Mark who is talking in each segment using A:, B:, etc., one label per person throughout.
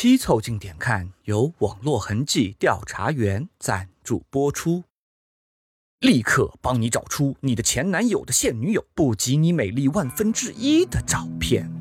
A: 七凑近点看由网络痕迹调查员赞助播出，立刻帮你找出你的前男友的现女友不及你美丽万分之一的照片。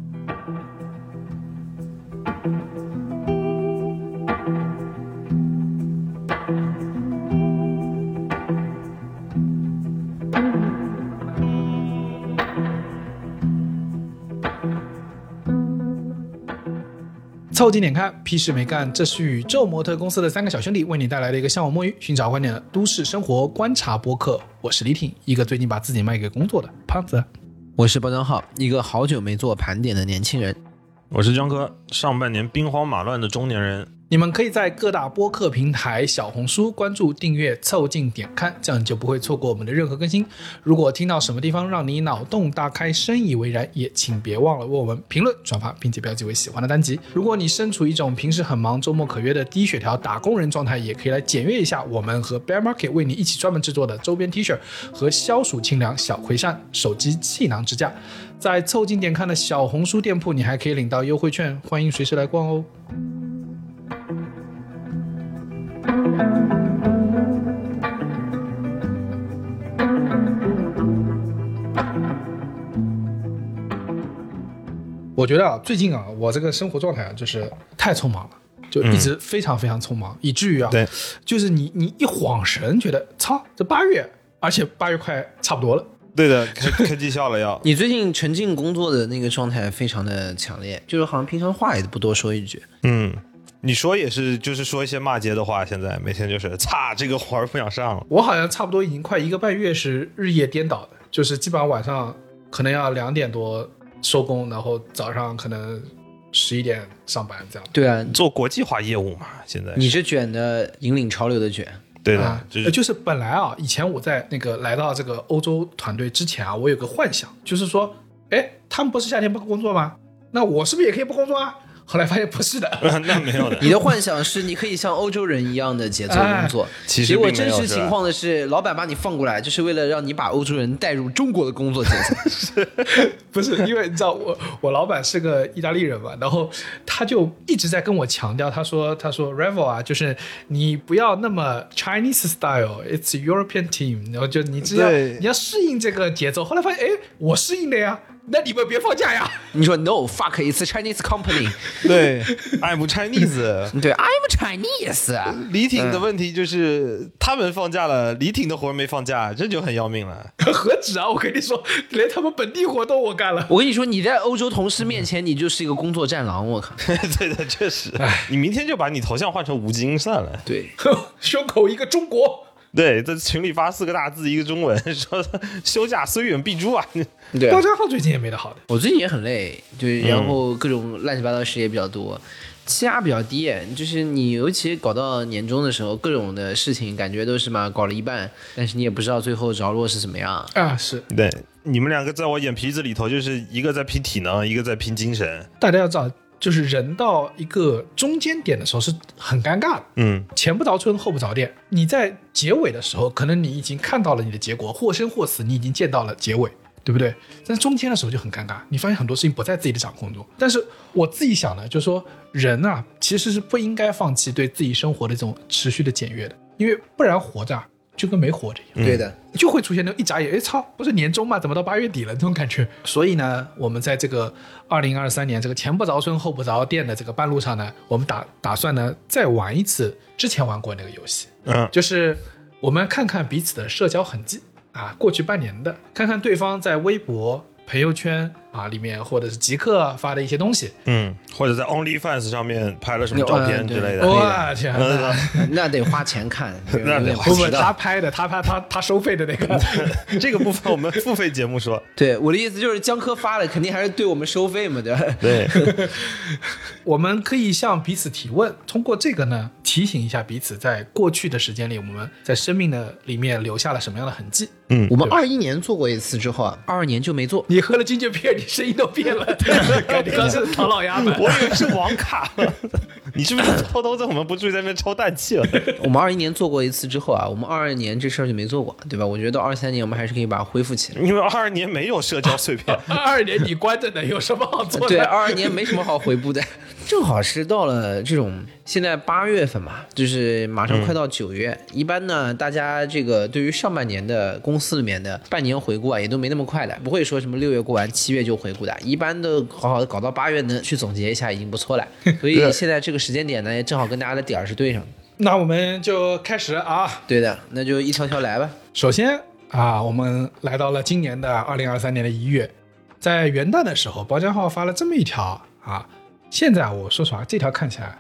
B: 凑近点看，屁事没干。这是宇宙模特公司的三个小兄弟为你带来的一个向往摸鱼、寻找观点的都市生活观察播客。我是李挺，一个最近把自己卖给工作的胖子。
C: 我是包装浩，一个好久没做盘点的年轻人。
D: 我是江哥，上半年兵荒马乱的中年人。
B: 你们可以在各大播客平台、小红书关注、订阅、凑近点看，这样就不会错过我们的任何更新。如果听到什么地方让你脑洞大开、深以为然，也请别忘了为我们评论、转发，并且标记为喜欢的单集。如果你身处一种平时很忙、周末可约的低血条打工人状态，也可以来检阅一下我们和 Bear Market 为你一起专门制作的周边 T 恤和消暑清凉小葵扇手机气囊支架。在凑近点看的小红书店铺，你还可以领到优惠券，欢迎随时来逛哦。我觉得啊，最近啊，我这个生活状态啊，就是太匆忙了，就一直非常非常匆忙，以至于啊，
D: 对，
B: 就是你你一晃神，觉得操，这八月，而且八月快差不多了。
D: 对的，开 开绩效了要。
C: 你最近沉浸工作的那个状态非常的强烈，就是好像平常话也不多说一句。
D: 嗯，你说也是，就是说一些骂街的话。现在每天就是，擦，这个活儿不想上了。
B: 我好像差不多已经快一个半月是日夜颠倒的，就是基本上晚上可能要两点多收工，然后早上可能十一点上班这样。
C: 对啊，
D: 做国际化业务嘛，现在
C: 你是卷的引领潮流的卷。
D: 对的
B: 啊，，
D: 就是
B: 就是本来啊，以前我在那个来到这个欧洲团队之前啊，我有个幻想，就是说，哎，他们不是夏天不工作吗？那我是不是也可以不工作啊？后来发现不是的，
D: 那没有的。
C: 你的幻想是你可以像欧洲人一样的节奏工作，
D: 其实
C: 结果真实情况的是，老板把你放过来，就是为了让你把欧洲人带入中国的工作节奏。
B: 不是因为你知道我我老板是个意大利人嘛，然后他就一直在跟我强调，他说他说 Revel 啊，就是你不要那么 Chinese style，it's European team，然后就你只要你要适应这个节奏。后来发现，哎，我适应的呀，那你们别放假呀。
C: 你说 No fuck，it's Chinese company。
D: 对，I'm Chinese。
C: 对，I'm Chinese。
D: 李挺的问题就是，他们放假了，李挺的活没放假，这就很要命了。
B: 何止啊！我跟你说，连他们本地活都我干了。
C: 我跟你说，你在欧洲同事面前，你就是一个工作战狼。我靠，
D: 对的，确实。你明天就把你头像换成吴京算了。
C: 对，
B: 胸口一个中国，
D: 对，在群里发四个大字，一个中文，说休假虽远必诛啊。
C: 对
B: 高家浩最近也没得好的。
C: 我最近也很累，就是然后各种乱七八糟事也比较多，气压比较低。就是你尤其搞到年终的时候，各种的事情感觉都是嘛搞了一半，但是你也不知道最后着落是怎么样。
B: 啊，是
D: 对，你们两个在我眼皮子里头，就是一个在拼体能，一个在拼精神。
B: 大家要知道，就是人到一个中间点的时候是很尴尬的，
D: 嗯，
B: 前不着村后不着店。你在结尾的时候，可能你已经看到了你的结果，或生或死，你已经见到了结尾，对不对？但中间的时候就很尴尬，你发现很多事情不在自己的掌控中。但是我自己想呢，就是说人啊，其实是不应该放弃对自己生活的这种持续的检阅的，因为不然活着啊就跟没活着一样。
C: 对的，
B: 就会出现那种一眨眼，哎操，不是年终吗？怎么到八月底了？这种感觉。所以呢，我们在这个二零二三年这个前不着村后不着店的这个半路上呢，我们打打算呢再玩一次之前玩过那个游戏，
D: 嗯，
B: 就是我们看看彼此的社交痕迹啊，过去半年的，看看对方在微博、朋友圈啊里面或者是极客发的一些东西。
D: 嗯，或者在 OnlyFans 上面拍了什么照片之类的。
C: 嗯
B: 我天哪！
C: 那得花钱看，
D: 那得花
B: 不不，他拍的，他拍他他收费的那个。
D: 这个部分我们付费节目说。
C: 对我的意思就是，江科发的，肯定还是对我们收费嘛，对吧？
D: 对，
B: 我们可以向彼此提问，通过这个呢，提醒一下彼此，在过去的时间里，我们在生命的里面留下了什么样的痕迹
D: 嗯
C: 我们二一年做过一次之后啊，二二年就没做。
B: 你喝了金桔片，你声音都变了，感 觉 刚是唐老鸭们。
D: 我以为是网卡了，你是不是偷偷在我们不注意在那边抽氮气了？
C: 我们二一年做过一次之后啊，我们二二年这事儿就没做过，对吧？我觉得到二三年我们还是可以把它恢复起来。
D: 因为二二年没有社交碎片，
B: 二二年你关着呢，有什么好做的？
C: 对，二二年没什么好回顾的，正好是到了这种现在八月份嘛，就是马上快到九月。一般呢，大家这个对于上半年的公司里面的半年回顾啊，也都没那么快的，不会说什么六月过完七月就回顾的，一般都好好的搞到八月能去总结一下已经不错了。所以现在这个时间点呢，也正好跟大家的点儿是对上的。
B: 那我们就开始啊。
C: 对的，那就一条条来吧。
B: 首先啊，我们来到了今年的二零二三年的一月，在元旦的时候，包浆号发了这么一条啊。现在我说实话，这条看起来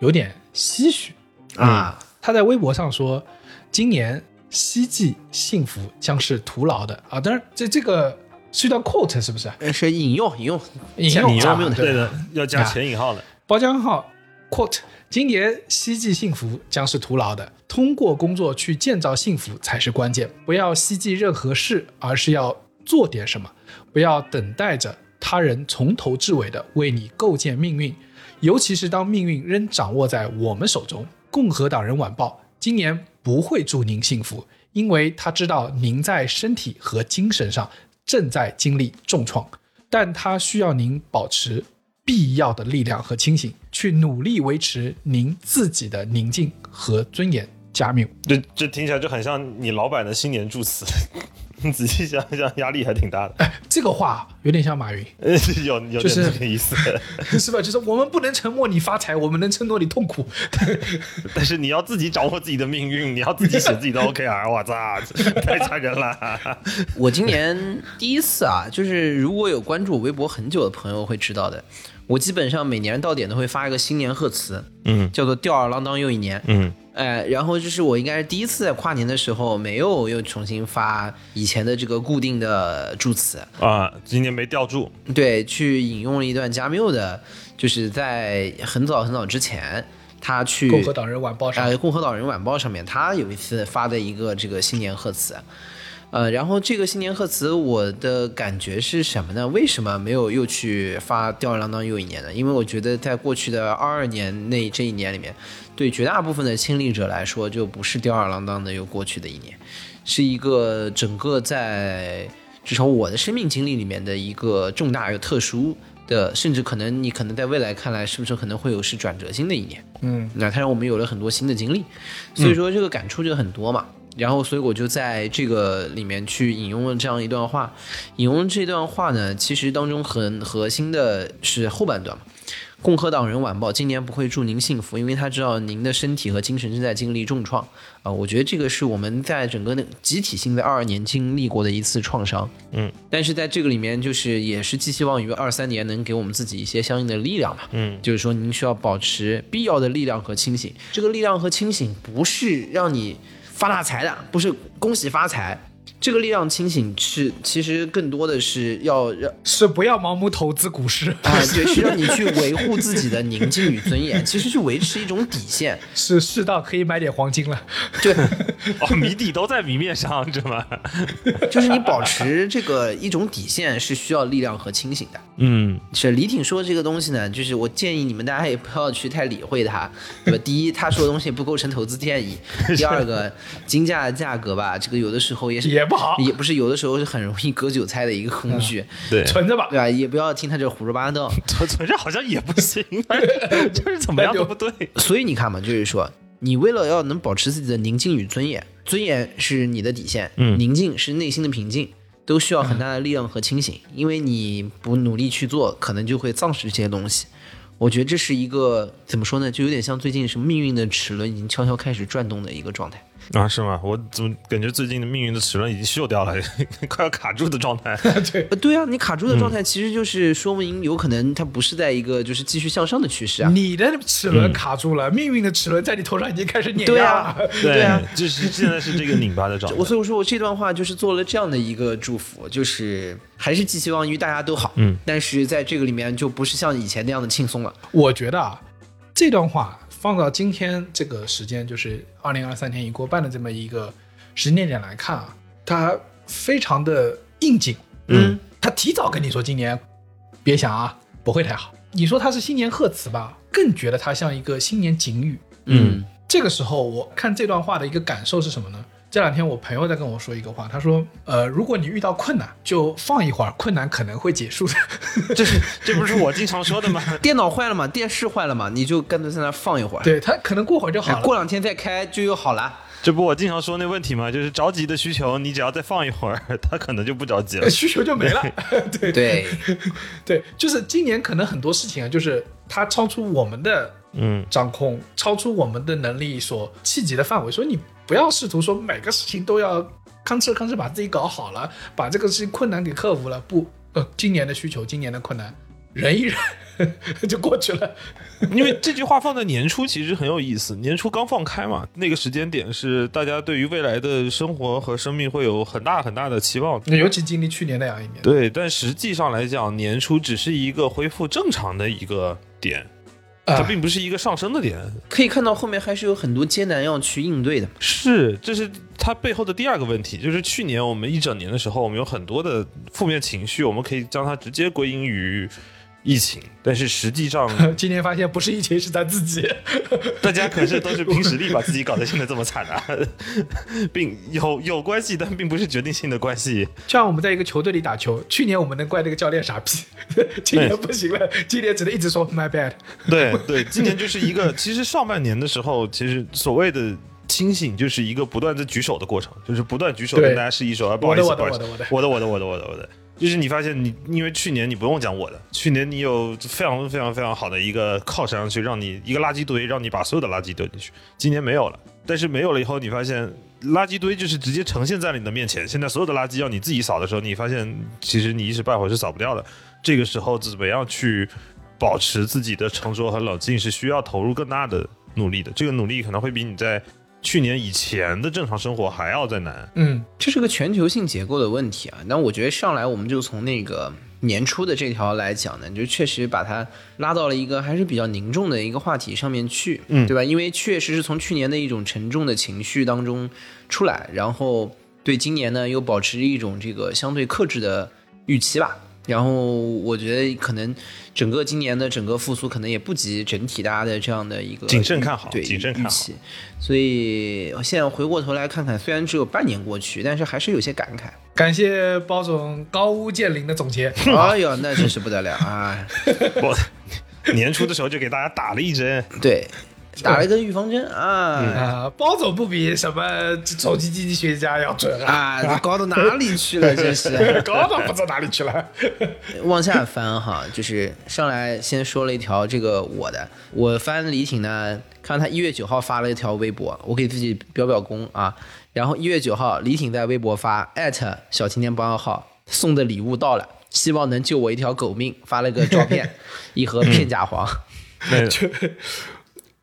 B: 有点唏嘘。
C: 啊，
B: 他在微博上说，今年希冀幸福将是徒劳的啊。当然，这这个是一段 quote 是不是？
C: 呃是引用引用，
B: 引用
C: 引用
B: 啊
C: 没有
B: 对
D: 对的，要加前引号的。
B: 包浆号 quote：今年希冀幸福将是徒劳的，通过工作去建造幸福才是关键。不要希冀任何事，而是要做点什么。不要等待着他人从头至尾的为你构建命运，尤其是当命运仍掌握在我们手中。共和党人晚报今年不会祝您幸福，因为他知道您在身体和精神上正在经历重创，但他需要您保持必要的力量和清醒，去努力维持您自己的宁静和尊严。加缪，
D: 这这听起来就很像你老板的新年祝词，你 仔细想想，压力还挺大的。
B: 哎，这个话有点像马云，
D: 呃，有有点
B: 就是
D: 这个意思，
B: 是吧？就是我们不能沉默你发财，我们能承诺你痛苦。
D: 但是你要自己掌握自己的命运，你要自己写自己的 OKR，我操，太残忍了。
C: 我今年第一次啊，就是如果有关注我微博很久的朋友会知道的，我基本上每年到点都会发一个新年贺词，
D: 嗯
C: 叫做“吊儿郎当又一年”。
D: 嗯
C: 哎，然后就是我应该是第一次在跨年的时候没有又重新发以前的这个固定的祝词，
D: 啊，今年没吊住，
C: 对，去引用了一段加缪的，就是在很早很早之前，他去
B: 共和党人晚报上，
C: 呃，《共和党人晚报》上面，他有一次发的一个这个新年贺词，呃，然后这个新年贺词，我的感觉是什么呢？为什么没有又去发吊儿郎当又一年呢？因为我觉得在过去的二二年那这一年里面，对绝大部分的亲历者来说，就不是吊儿郎当的又过去的一年，是一个整个在至少我的生命经历里面的一个重大又特殊的，甚至可能你可能在未来看来，是不是可能会有是转折性的一年？
B: 嗯，
C: 那它让我们有了很多新的经历，所以说这个感触就很多嘛。然后，所以我就在这个里面去引用了这样一段话。引用这段话呢，其实当中很核心的是后半段嘛。共和党人晚报今年不会祝您幸福，因为他知道您的身体和精神正在经历重创啊、我觉得这个是我们在整个那集体性在二二年经历过的一次创伤。
D: 嗯，
C: 但是在这个里面，就是也是寄希望于二三年能给我们自己一些相应的力量嘛。
D: 嗯，
C: 就是说您需要保持必要的力量和清醒。这个力量和清醒不是让你发大财的，不是恭喜发财。这个力量清醒是其实更多的是要让
B: 是不要盲目投资股市，
C: 啊，对，是让你去维护自己的宁静与尊严，其实去维持一种底线。
B: 是适当可以买点黄金了。
C: 对，
D: 哦，谜底都在谜面上，知道吗？
C: 就是你保持这个一种底线是需要力量和清醒的。
D: 嗯，
C: 是李挺说这个东西呢，就是我建议你们大家也不要去太理会他，对吧？第一，他说的东西不构成投资建议；第二个，金价的价格吧，这个有的时候也是
B: 也不好
C: 也不是有的时候是很容易割韭菜的一个工具，
D: 对，
B: 存着吧
C: 对。吧？也不要听他这胡说八道。
D: 存存着好像也不行，就是怎么样都不对。
C: 所以你看嘛，就是说，你为了要能保持自己的宁静与尊严，尊严是你的底线，
D: 嗯
C: 宁静是内心的平静，都需要很大的力量和清醒。因为你不努力去做，可能就会丧失这些东西。我觉得这是一个怎么说呢，就有点像最近什么命运的齿轮已经悄悄开始转动的一个状态。
D: 啊，是吗？我怎么感觉最近的命运的齿轮已经锈掉了，快要卡住的状态？
C: 对，对啊，你卡住的状态其实就是说明有可能它不是在一个就是继续向上的趋势啊。
B: 你的齿轮卡住了，命运的齿轮在你头上已经开始碾
C: 对
B: 压
C: 啊
B: 了。
C: 对啊，
D: 就是现在是这个拧巴的状态
C: 我。所以我说我这段话就是做了这样的一个祝福，就是还是寄希望于大家都好，
D: 嗯，
C: 但是在这个里面就不是像以前那样的轻松了，
B: 我觉得啊，这段话放到今天这个时间，就是二零二三年已过半的这么一个时间点来看啊，它非常的应景。
C: 嗯，
B: 他提早跟你说今年别想啊，不会太好。你说他是新年贺词吧，更觉得他像一个新年警语。
C: 嗯
B: 这个时候，我看这段话的一个感受是什么呢？这两天我朋友在跟我说一个话，他说：“呃，如果你遇到困难，就放一会儿，困难可能会结束的。
D: 这是这不是我经常说的吗？
C: 电脑坏了嘛，电视坏了嘛，你就干脆在那放一会儿，
B: 对他可能过会儿就好
C: 哎
B: 了。
C: 过两天再开就又好了。
D: 这不我经常说那问题吗？就是着急的需求，你只要再放一会儿，他可能就不着急了。
B: 需求就没了。对
C: 对，
B: 对，就是今年可能很多事情啊，就是它超出我们的
D: 嗯，
B: 掌控，超出我们的能力所企及的范围，所以你不要试图说每个事情都要吭哧吭哧把自己搞好了，把这个事情困难给克服了。不，呃，今年的需求，今年的困难，忍一忍 就过去了。
D: 因为这句话放在年初其实很有意思，年初刚放开嘛，那个时间点是大家对于未来的生活和生命会有很大很大的期望。
B: 那尤其经历去年那样一年，
D: 对，但实际上来讲，年初只是一个恢复正常的一个点，它
B: 啊
D: 并不是一个上升的点。
C: 可以看到后面还是有很多艰难要去应对的。
D: 是，这是它背后的第二个问题，就是去年我们一整年的时候，我们有很多的负面情绪，我们可以将它直接归因于疫情，但是实际上
B: 今年发现不是疫情，是咱自己。
D: 大家可是都是凭实力把自己搞得现在这么惨啊，并有有关系，但并不是决定性的关系。
B: 就像我们在一个球队里打球，去年我们能怪那个教练傻逼，今年不行了，今年只能一直说 my bad。
D: 对对，今年就是一个，其实上半年的时候，其实所谓的。清醒就是一个不断的举手的过程，就是不断举手跟大家示意说，啊，不好意思，不好意思，
B: 我的
D: 我的，我的，我的，我的，我的，就是你发现你，因为去年你不用讲我的，去年你有非常非常非常好的一个靠山去让你一个垃圾堆，让你把所有的垃圾丢进去，今年没有了，但是没有了以后，你发现垃圾堆就是直接呈现在了你的面前，现在所有的垃圾要你自己扫的时候，你发现其实你一时半会儿是扫不掉的，这个时候怎么样去保持自己的沉着和冷静，是需要投入更大的努力的，这个努力可能会比你在去年以前的正常生活还要再难。
B: 嗯，
C: 这是个全球性结构的问题啊。那我觉得上来我们就从那个年初的这条来讲呢，就确实把它拉到了一个还是比较凝重的一个话题上面去，
D: 嗯
C: 对吧？因为确实是从去年的一种沉重的情绪当中出来，然后对今年呢又保持一种这个相对克制的预期吧。然后我觉得可能整个今年的整个复苏可能也不及整体大家的这样的一个
D: 谨慎看好
C: 对
D: 谨慎看好。
C: 所以现在回过头来看看，虽然只有半年过去，但是还是有些感慨。
B: 感谢包总高屋建瓴的总结。
C: 哎呦，那真是不得了啊！
D: 我年初的时候就给大家打了一针，
C: 对，打了一个预防针啊
B: 啊，包总不比什么手机经济学家要准啊，
C: 啊，高到哪里去了？真是。
B: 高到不知道哪里去了。
C: 往下翻哈，就是上来先说了一条这个我的，我翻李挺呢，看他一月九号发了一条微博，我给自己表表功啊。然后一月九号，李挺在微博发艾特小青年帮号送的礼物到了，希望能救我一条狗命，发了个照片，一盒片甲黄。
D: 对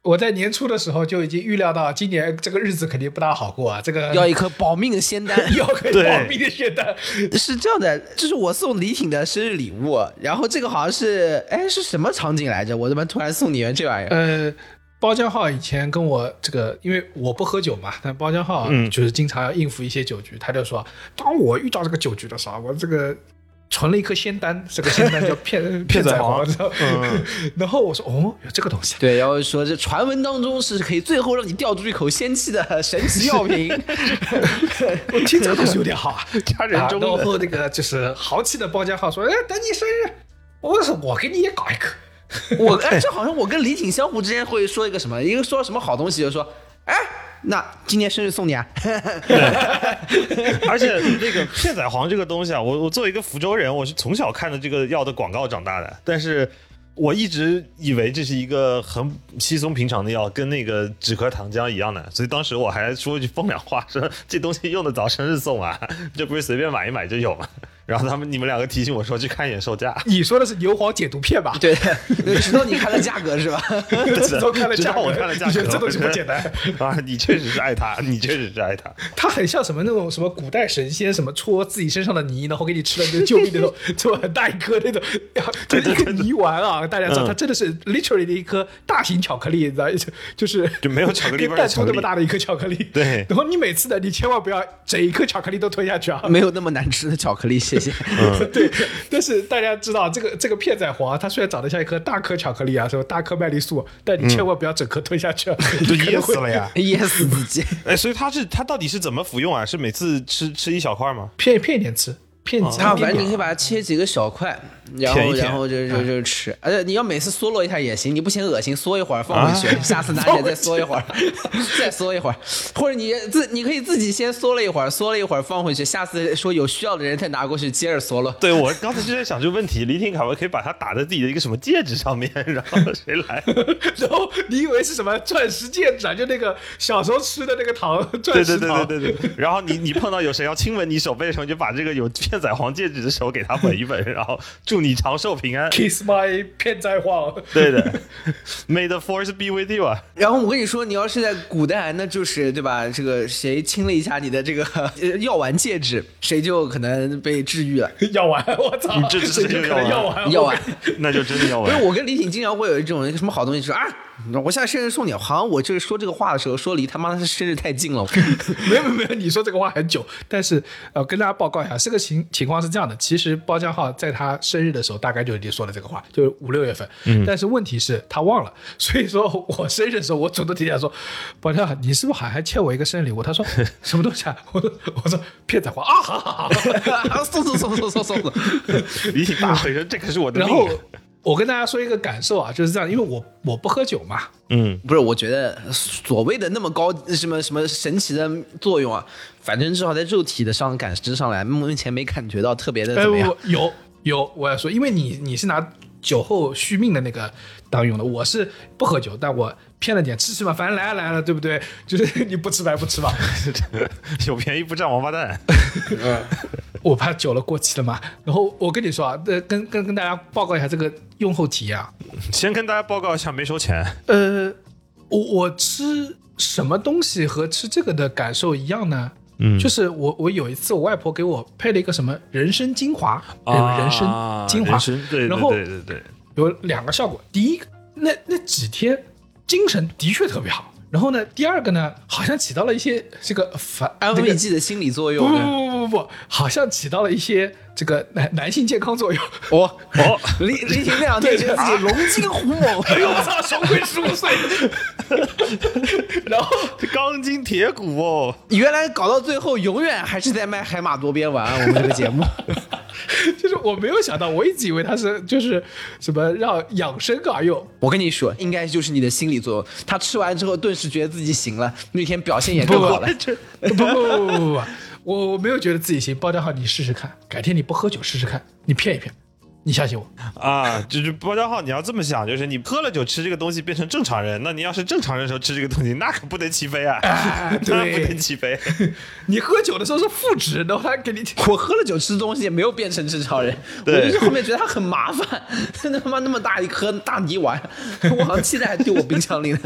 B: 我在年初的时候就已经预料到，今年这个日子肯定不大好过啊。这个
C: 要一颗保命的仙丹。
B: 要可以
D: 对
B: 保命的仙丹，
C: 是这样的，这是我送李挺的生日礼物，然后这个好像是，哎，是什么场景来着？我怎么突然送你们这玩意儿？
B: 呃。包浆浩以前跟我这个，因为我不喝酒嘛，但包浆号
D: 嗯
B: 就是经常要应付一些酒局，他就说，当我遇到这个酒局的时候，我这个存了一颗仙丹，这个仙丹叫 片仔
D: 片仔癀
B: 知道 然后我说，哦，有这个东西啊，
C: 对，然后说这传闻当中是可以最后让你吊出一口仙气的神奇药品。
B: 我听这个东西有点好啊。
D: 家人中
B: 啊然。后那个就是豪气的包浆号说，哎，等你生日，我说我给你也搞一颗。
C: 我哎，这好像我跟李挺相互之间会说一个什么，一个说什么好东西，就说，哎，那今年生日送你啊。
D: 而且那个片仔癀这个东西啊，我我作为一个福州人，我是从小看着这个药的广告长大的，但是我一直以为这是一个很稀松平常的药，跟那个止咳糖浆一样的，所以当时我还说一句风凉话，说这东西用得着生日送啊，这不是随便买一买就有吗？然后他们你们两个提醒我说去看一眼售价，
B: 你说的是牛黄解毒片吧？
C: 对，直到你看了价格是吧？
B: 直到看了价格，
D: 我看了价格，
B: 你觉得这东西不简单？
D: 啊！你确实是爱他，你确实是爱他。
B: 它很像什么那种什么古代神仙什么搓自己身上的泥，然后给你吃了那个救命那种，这么很大一颗那种，就一个泥丸啊！大家知道，
D: 嗯
B: 它真的是 literally 的一颗大型巧克力，你知道，就就是
D: 就没有巧克力
B: 跟弹
D: 味儿的巧克力
B: 珠那么大的一颗巧克力。
D: 对
B: 然后你每次的，你千万不要整一颗巧克力都吞下去啊！
C: 没有那么难吃的巧克力，谢谢。
B: 对，但是大家知道这个这个片仔癀，它虽然长得像一颗大颗巧克力啊，什么大颗麦丽素，但你千万不要整颗吞下去啊，
D: 就噎死了呀！
C: 噎死自己。
D: 哎，所以它是它到底是怎么服用啊？是每次吃吃一小块吗？
B: 片片一点吃，片
C: 啊，
B: 它
C: 反正你可以把它切几个小块，然后然后就就就吃，而且你要每次嗦落一下也行，你不嫌恶心，嗦一会儿放回去，下次拿起来再嗦一会儿，再嗦一会儿，或者你自你可以自己先嗦了一会儿，嗦了一会儿放回去，下次说有需要的人再拿过去接着嗦了。
D: 对我刚才就在想这个问题，李挺卡我可以把它打在自己的一个什么戒指上面，然后谁来？
B: 然后你以为是什么钻石戒指啊？就那个小时候吃的那个糖，
D: 对对对
B: 钻石糖。
D: 对对对。然后你你碰到有谁要亲吻你手背的时候，你就把这个有片仔癀戒指的时候给他吻一吻，然后祝你长寿平安。
B: Kiss my 片仔癀，
D: 对的，May the force be with you 啊！
C: 然后我跟你说，你要是在古代，那就是对吧？这个谁亲了一下你的这个 呃药丸戒指，谁就可能被治愈了。
B: 药丸，我操！
D: 你这这
B: 谁就可能
D: 药
B: 药丸，
C: 药丸。
D: 那就真的要
C: 不是
D: 吻。
C: 我跟李挺经常会有一种什么好东西说啊，我现在生日送你，好像我就是说这个话的时候说离他妈的生日太近了。
B: 没有没有，你说这个话很久，但是呃，跟大家报告一下，这个情情况是这样的，其实包浆浩在他生日的时候大概就已经说了这个话，就是五六月份，
D: 嗯
B: 但是问题是他忘了，所以说我生日的时候，我主动提起来说，包江浩，你是不是还还欠我一个生日礼物？他说 什么东西啊？我说我说骗仔话啊，好好好，
C: 送送送送送送送。
D: 李挺大回说：“这可是我的
B: 然后
D: 命。
B: 我跟大家说一个感受啊，就是这样，因为我我不喝酒嘛，”
D: 嗯，
C: 不是，我觉得所谓的那么高什么什么神奇的作用啊，反正至少在肉体的上感知上来，目前没感觉到特别的
B: 哎，
C: 怎么样
B: 我。有有，我要说，因为你你是拿酒后续命的那个当用的，我是不喝酒，但我骗了点吃吃嘛，反正来了来了，对不对？就是你不吃白不吃嘛，
D: 有便宜不占王八蛋。
B: 我怕久了过期了嘛。然后我跟你说啊，呃，跟跟跟大家报告一下这个用后体验啊，
D: 先跟大家报告一下，没收钱。
B: 呃，我我吃什么东西和吃这个的感受一样呢？
D: 嗯
B: 就是我我有一次我外婆给我配了一个什么人参精华，人参精华，然后
D: 对对对，
B: 有两个效果。第一个，那那几天精神的确特别好。然后呢，第二个呢，好像起到了一些这个反
C: 安慰剂的心理作用
B: 不
C: 用。
B: 不不不不，好像起到了一些这个男男性健康作用。
C: 哦
D: 哦，
C: 林林婷那两天觉得自己龙精虎猛，
B: 哎呦我操，小鬼十五岁，然后
D: 钢筋铁骨哦。
C: 原来搞到最后永远还是在卖海马多边丸。我们这个节目，
B: 就是我没有想到，我一直以为他是就是什么让养生而用。
C: 我跟你说，应该就是你的心理作用。他吃完之后，顿时觉得自己行了，那天表现也更好了。
B: 不不不不不不，我我没有觉得自己行。包家浩，你试试看，改天你不喝酒试试看，你骗一骗，你相信我。
D: 啊，就是包家浩，你要这么想，就是你喝了酒吃这个东西变成正常人，那你要是正常人的时候吃这个东西，那可不能起飞啊，
B: 哎
D: 那不
B: 对
D: 能起飞。
B: 你喝酒的时候是负值，然后他给你
C: 我喝了酒吃东西也没有变成正常人，我就是后面觉得它很麻烦，那他妈那么大一颗大泥丸，我好像现在还丢我冰箱里呢。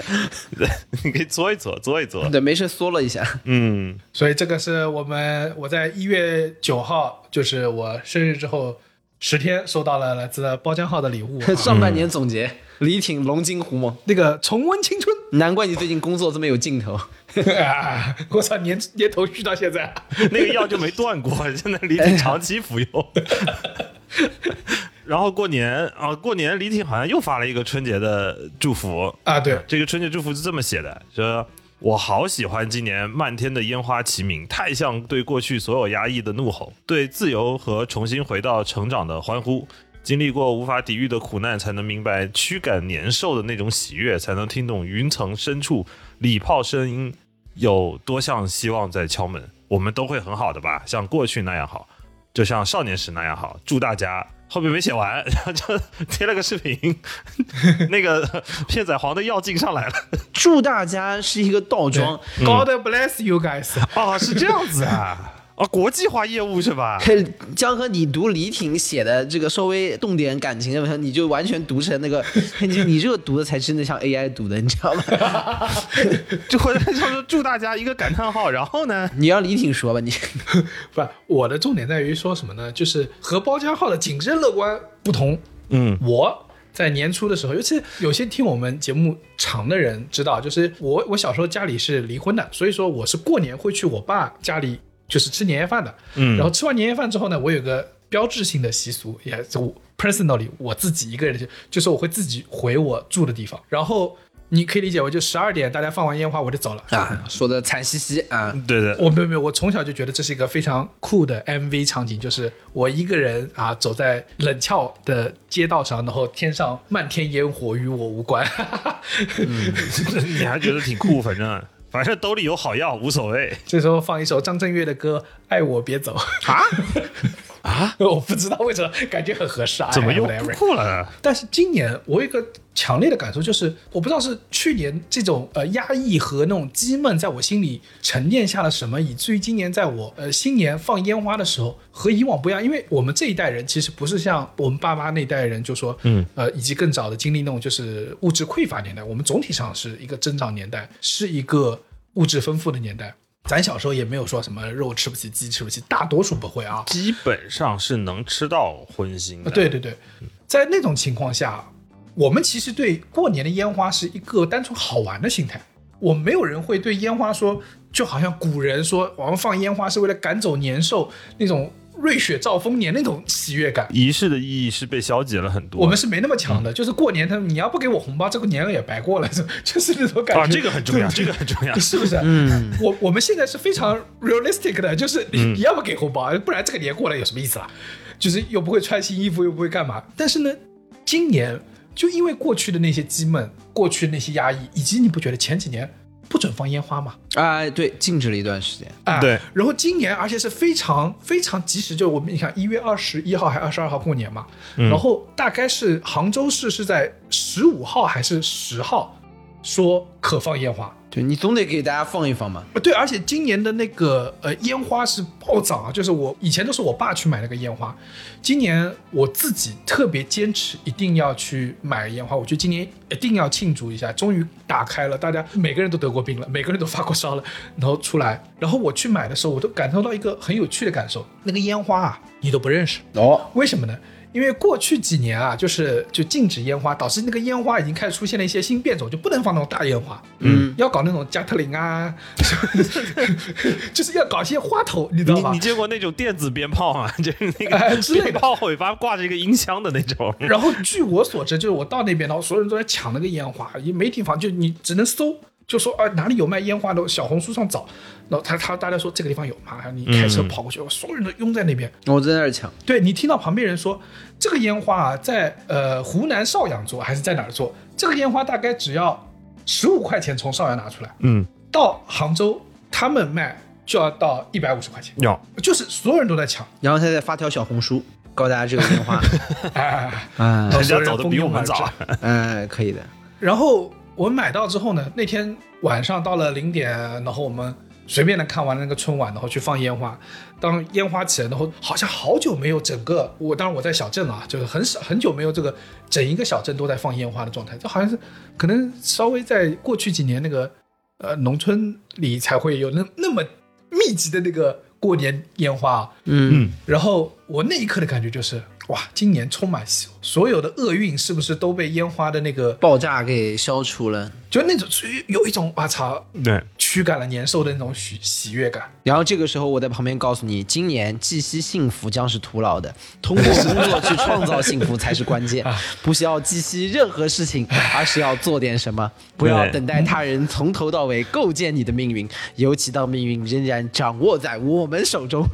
D: 对，你可以嘬一嘬，嘬一嘬。
C: 对，没事嗦了一下，
D: 嗯，
B: 所以这个是我们我在一月九号，就是我生日之后十天收到了来自包浆号的礼物、啊
C: 上半年总结，李挺龙精虎猛，
B: 那个重温青春。
C: 难怪你最近工作这么有劲头。
B: 啊！我操，年年头续到现在，
D: 那个药就没断过，现在李挺长期服用。然后过年啊，过年李挺好像又发了一个春节的祝福，
B: 啊，对，
D: 这个春节祝福是这么写的：说我好喜欢今年漫天的烟花齐鸣，太像对过去所有压抑的怒吼，对自由和重新回到成长的欢呼。经历过无法抵御的苦难，才能明白驱赶年兽的那种喜悦，才能听懂云层深处礼炮声音有多像希望在敲门。我们都会很好的吧，像过去那样好，就像少年时那样好。祝大家后面没写完，然 后就贴了个视频，那个片仔癀的药劲上来了。
C: 祝大家是一个倒装
B: ，God bless you guys。
D: 哦，是这样子啊。啊，国际化业务是吧？
C: 江河，你读李挺写的这个稍微动点感情的，你就完全读成那个，你你这个读的才真的像 AI 读的，你知道吗？
D: 就或者叫做祝大家一个感叹号，然后呢？
C: 你让李挺说吧，你
B: 不，我的重点在于说什么呢？就是和包家浩的谨慎乐观不同。
D: 嗯，
B: 我在年初的时候，尤其有些听我们节目长的人知道，就是我我小时候家里是离婚的，所以说我是过年会去我爸家里，就是吃年夜饭的。
D: 嗯
B: 然后吃完年夜饭之后呢，我有个标志性的习俗，也就 personally 我自己一个人就就是我会自己回我住的地方，然后你可以理解为就十二点大家放完烟花我就走了。
C: 啊，说的惨兮兮啊，
D: 对的，
B: 我没有没有，我从小就觉得这是一个非常酷的 MV 场景，就是我一个人啊走在冷峭的街道上，然后天上漫天烟火与我无关。
D: 嗯 你还觉得挺酷，反正反正兜里有好药，无所谓。
B: 这时候放一首张震岳的歌《爱我别走》啊啊！我不知道为什么感觉很合适啊，
D: 怎么又酷了呢？
B: 但是今年我有一个强烈的感受，就是我不知道是去年这种呃压抑和那种积闷在我心里沉淀下了什么，以至于今年在我呃新年放烟花的时候和以往不一样。因为我们这一代人其实不是像我们爸妈那一代人，就说
D: 嗯
B: 呃以及更早的经历那种就是物质匮乏年代，我们总体上是一个增长年代，是一个物质丰富的年代。咱小时候也没有说什么肉吃不起，鸡吃不起，大多数不会啊。
D: 基本上是能吃到荤腥的。
B: 啊，对对对，在那种情况下，我们其实对过年的烟花是一个单纯好玩的心态。我们没有人会对烟花说，就好像古人说我们放烟花是为了赶走年兽那种瑞雪兆丰年那种喜悦感。
D: 仪式的意义是被消解了很多。
B: 我们是没那么强的，就是过年他你要不给我红包，这个年也白过了，就 就是那种感觉。
D: 啊，这个很重要，这个很重要。
B: 是不是？嗯，我我们现在是非常 realistic 的，就是你
D: 嗯
B: 你要不给红包，不然这个年过了有什么意思啦？就是又不会穿新衣服，又不会干嘛。但是呢，今年就因为过去的那些积闷，过去的那些压抑，以及你不觉得前几年不准放烟花嘛？
C: 啊，对，禁止了一段时间。
B: 啊，
D: 对。
B: 然后今年，而且是非常非常及时，就我们你看一月二十一号还二十二号过年嘛，然后大概是杭州市是在十五号还是十号说可放烟花。
C: 对你总得给大家放一放嘛。
B: 呃，对，而且今年的那个呃烟花是暴涨啊，就是我以前都是我爸去买那个烟花，今年我自己特别坚持一定要去买烟花，我觉得今年一定要庆祝一下，终于打开了，大家每个人都得过病了，每个人都发过烧了，然后出来，然后我去买的时候，我都感受到一个很有趣的感受，那个烟花啊，你都不认识，
C: 哦，
B: 为什么呢？因为过去几年啊，就是就禁止烟花，导致那个烟花已经开始出现了一些新变种，就不能放那种大烟花，
C: 嗯，
B: 要搞那种加特林啊，就是要搞一些花头，你知道吗
D: 你你？见过那种电子鞭炮吗？就是那个
B: 哎之类的
D: 鞭炮尾巴挂着一个音箱的那种。
B: 然后据我所知，就是我到那边，然后所有人都在抢那个烟花，也没地方，就你只能搜，就说啊哪里有卖烟花的，小红书上找。然后他他大家说这个地方有嘛，你开车跑过去，所有人都拥在那边。
C: 我在那儿抢。
B: 对你听到旁边人说这个烟花啊，在呃湖南邵阳做还是在哪儿做？这个烟花大概只要十五块钱从邵阳拿出来，
D: 嗯，
B: 到杭州他们卖就要到一百五十块钱，
D: 要
B: 就是所有人都在抢。
C: 然后他再发条小红书，告诉大家这个烟花。
B: 哎 哎，哎
C: 哎
D: 人家
B: 所有人
D: 走的比我们早
C: 哎，可以的。
B: 然后我买到之后呢，那天晚上到了零点，然后我们随便的看完了那个春晚，然后去放烟花。当烟花起来，然后好像好久没有整个我，当然我在小镇啊，就是很少很久没有这个整一个小镇都在放烟花的状态。这好像是可能稍微在过去几年那个呃农村里才会有那那么密集的那个过年烟花啊。
C: 嗯，
B: 然后我那一刻的感觉就是，哇，今年充满希望，所有的厄运是不是都被烟花的那个
C: 爆炸给消除了。
B: 就那种属于有一种我操
D: 对，
B: 驱赶了年兽的那种喜喜悦感。
C: 然后这个时候，我在旁边告诉你，今年寄息幸福将是徒劳的，通过工作去创造幸福才是关键。不需要寄息任何事情，而是要做点什么。不要等待他人从头到尾构建你的命运，尤其当命运仍然掌握在我们手中，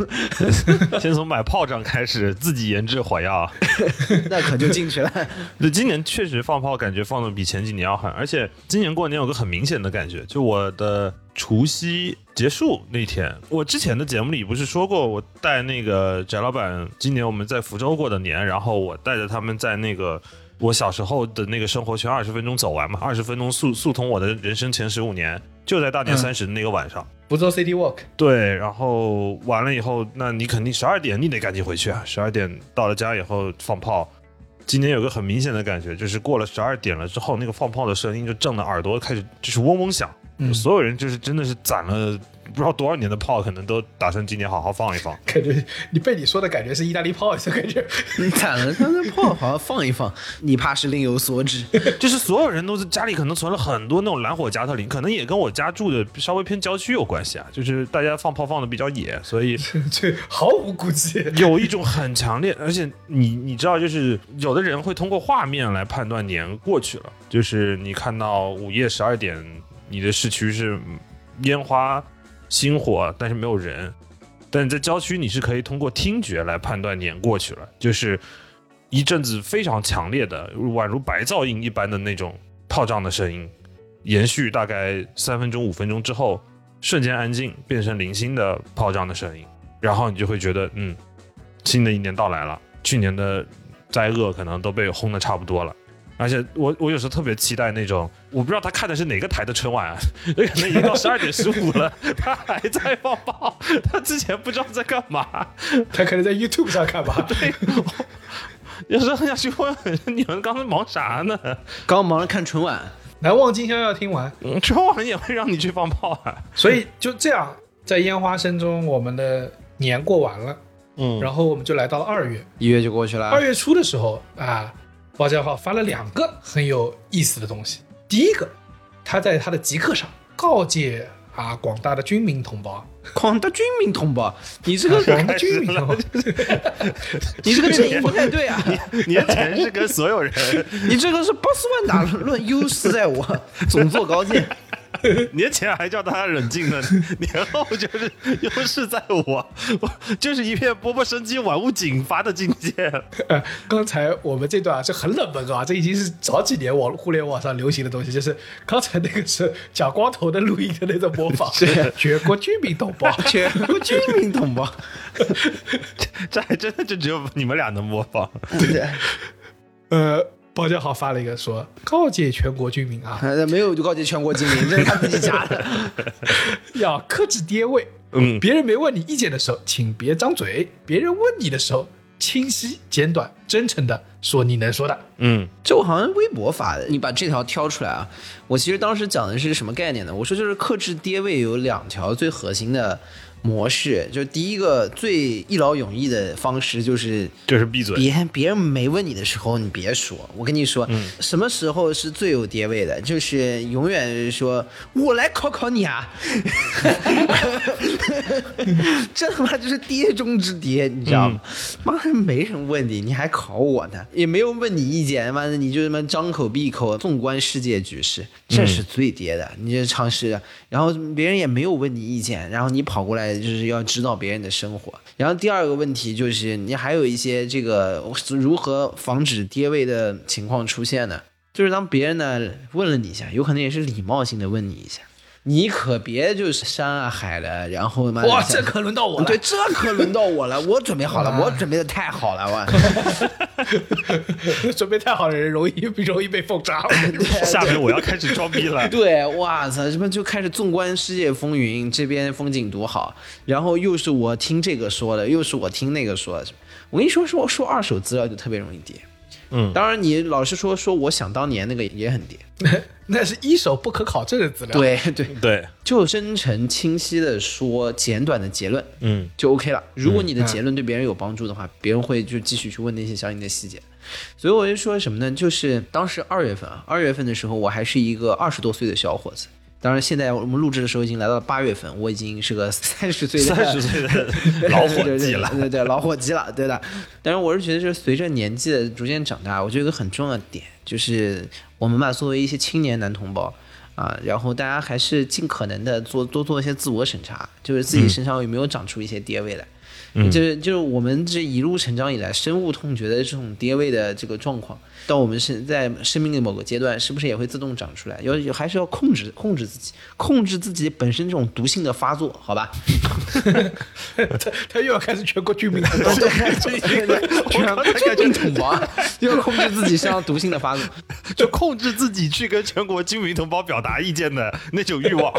D: 先从买炮仗开始，自己研制火药。
C: 那可就进去了。
D: 那，今年确实放炮，感觉放的比前几年要狠，而且今年过年有个很明显的感觉，就我的除夕结束那天，我之前的节目里不是说过，我带那个翟老板，今年我们在福州过的年，然后我带着他们在那个我小时候的那个生活圈二十分钟走完嘛，二十分钟速速通我的人生前十五年，就在大年
B: 嗯
D: 三十的那个晚上。
B: 不做 City Walk，
D: 对，然后完了以后，那你肯定十二点你得赶紧回去啊！十二点到了家以后放炮。今年有个很明显的感觉，就是过了十二点了之后，那个放炮的声音就震得耳朵开始就是嗡嗡响，
B: 嗯。
D: 所有人就是真的是攒了不知道多少年的炮，可能都打算今年好好放一放。
B: 感觉你被你说的感觉是意大利炮，就感觉。
C: 你惨了他那炮好像放一放，你怕是另有所指。
D: 就是所有人都是家里可能存了很多那种蓝火加特林，可能也跟我家住的稍微偏郊区有关系啊。就是大家放炮放的比较野，所以
B: 这毫无顾忌。
D: 有一种很强烈，而且你你知道，就是有的人会通过画面来判断年过去了，就是你看到午夜十二点，你的市区是烟花、星火，但是没有人。但在郊区，你是可以通过听觉来判断年过去了，就是一阵子非常强烈的，宛如白噪音一般的那种炮仗的声音，延续大概三分钟、五分钟之后，瞬间安静，变成零星的炮仗的声音，然后你就会觉得，嗯，新的一年到来了，去年的灾厄可能都被轰的差不多了。而且我我有时候特别期待那种，我不知道他看的是哪个台的春晚啊，有可能已经到十二点十五了，他还在放炮，他之前不知道在干嘛。
B: 他可能在 YouTube 上看吧。对，
D: 有时候很想去问你们刚才忙啥呢？
C: 刚忙着看春晚，
B: 难忘今宵要听完，
D: 嗯春晚也会让你去放炮啊。
B: 所以就这样，在烟花声中，我们的年过完了，
D: 嗯，
B: 然后我们就来到了二月。
C: 一月就过去了。
B: 二月初的时候啊，包家浩发了两个很有意思的东西。第一个，他在他的极客上告诫啊广大的军民同胞，
C: 广大军民同胞，你这个
B: 广大军民同胞，
C: 你这个阵营不太对啊！
D: 年前是跟所有人，
C: 你这个是波斯万达论优势在我，总坐高见。
D: 年前还叫大家冷静呢，年后就是优势在我，我就是一片勃勃生机，万物锦发的境界。
B: 呃，刚才我们这段啊是很冷门啊，这已经是早几年网互联网上流行的东西，就是刚才那个是假光头的录音的那种模仿，是。全国居民同胞，
C: 全国居民同胞，
D: 这还真的就只有你们俩能模仿。对。
B: 呃，包家豪发了一个说告诫全国军民啊，
C: 呃没有就告诫全国军民，这是他自己加的。
B: 要克制爹味。
D: 嗯
B: 别人没问你意见的时候，请别张嘴；别人问你的时候，清晰、简短、真诚的说你能说的。
D: 嗯
C: 这我好像微博发的，你把这条挑出来啊。我其实当时讲的是什么概念呢？我说就是克制跌位有两条最核心的模式，就是第一个最一劳永逸的方式就是
D: 就是闭嘴。
C: 别别人没问你的时候，你别说。我跟你说，什么时候是最有爹味的？就是永远说，我来考考你啊！这他妈就是爹中之爹，你知道吗？妈的，没人问你，你还考我呢？也没有问你意见，妈的，你就他妈张口闭口纵观世界局势，这是最爹的。你这尝试，然后别人也没有问你意见，然后你跑过来就是要知道别人的生活。然后第二个问题就是，你还有一些这个如何防止跌位的情况出现呢？就是当别人呢问了你一下，有可能也是礼貌性的问你一下，你可别就是山啊海的，然后妈的
B: 哇，
C: 想
B: 这可轮到我了。
C: 对，这可轮到我了，我准备好了，我准备的太好了，我。
B: 准备太好的人容易容易被封杀。
D: 下面我要开始装逼了。
C: 对，哇塞，什么就开始纵观世界风云，这边风景多好，然后又是我听这个说的，又是我听那个说的。我跟你说，说说二手资料就特别容易跌。
D: 嗯
C: 当然你老是说说我想当年那个也很跌。
B: 那是一手不可考证的资料。，
C: 对对，
D: 对，
C: 就真诚清晰的说简短的结论
D: 嗯
C: 就 OK 了。如果你的结论对别人有帮助的话，别人会就继续去问那些相应的细节。所以我就说什么呢？就是当时二月份啊，二月份的时候，我还是一个二十多岁的小伙子。当然，现在我们录制的时候已经来到了八月份，我已经是个三十 岁的
D: 三十岁的 老伙计了。
C: 对对对，老伙计了，对的。但是我是觉得，就是随着年纪的逐渐长大，我觉得有个很重要的点，就是我们吧，作为一些青年男同胞啊，然后大家还是尽可能的做多做一些自我审查，就是自己身上有没有长出一些爹味来。就是就是我们这一路成长以来深恶痛绝的这种爹味的这个状况，到我们是在生命的某个阶段，是不是也会自动长出来？要还是要控制控制自己，控制自己本身这种毒性的发作，好吧？
B: 他 他又要开始全国居民统包，
C: 对 对对，全国居民同胞要控制自己身上毒性的发作，
D: 就控制自己去跟全国居民同胞表达意见的那种欲望。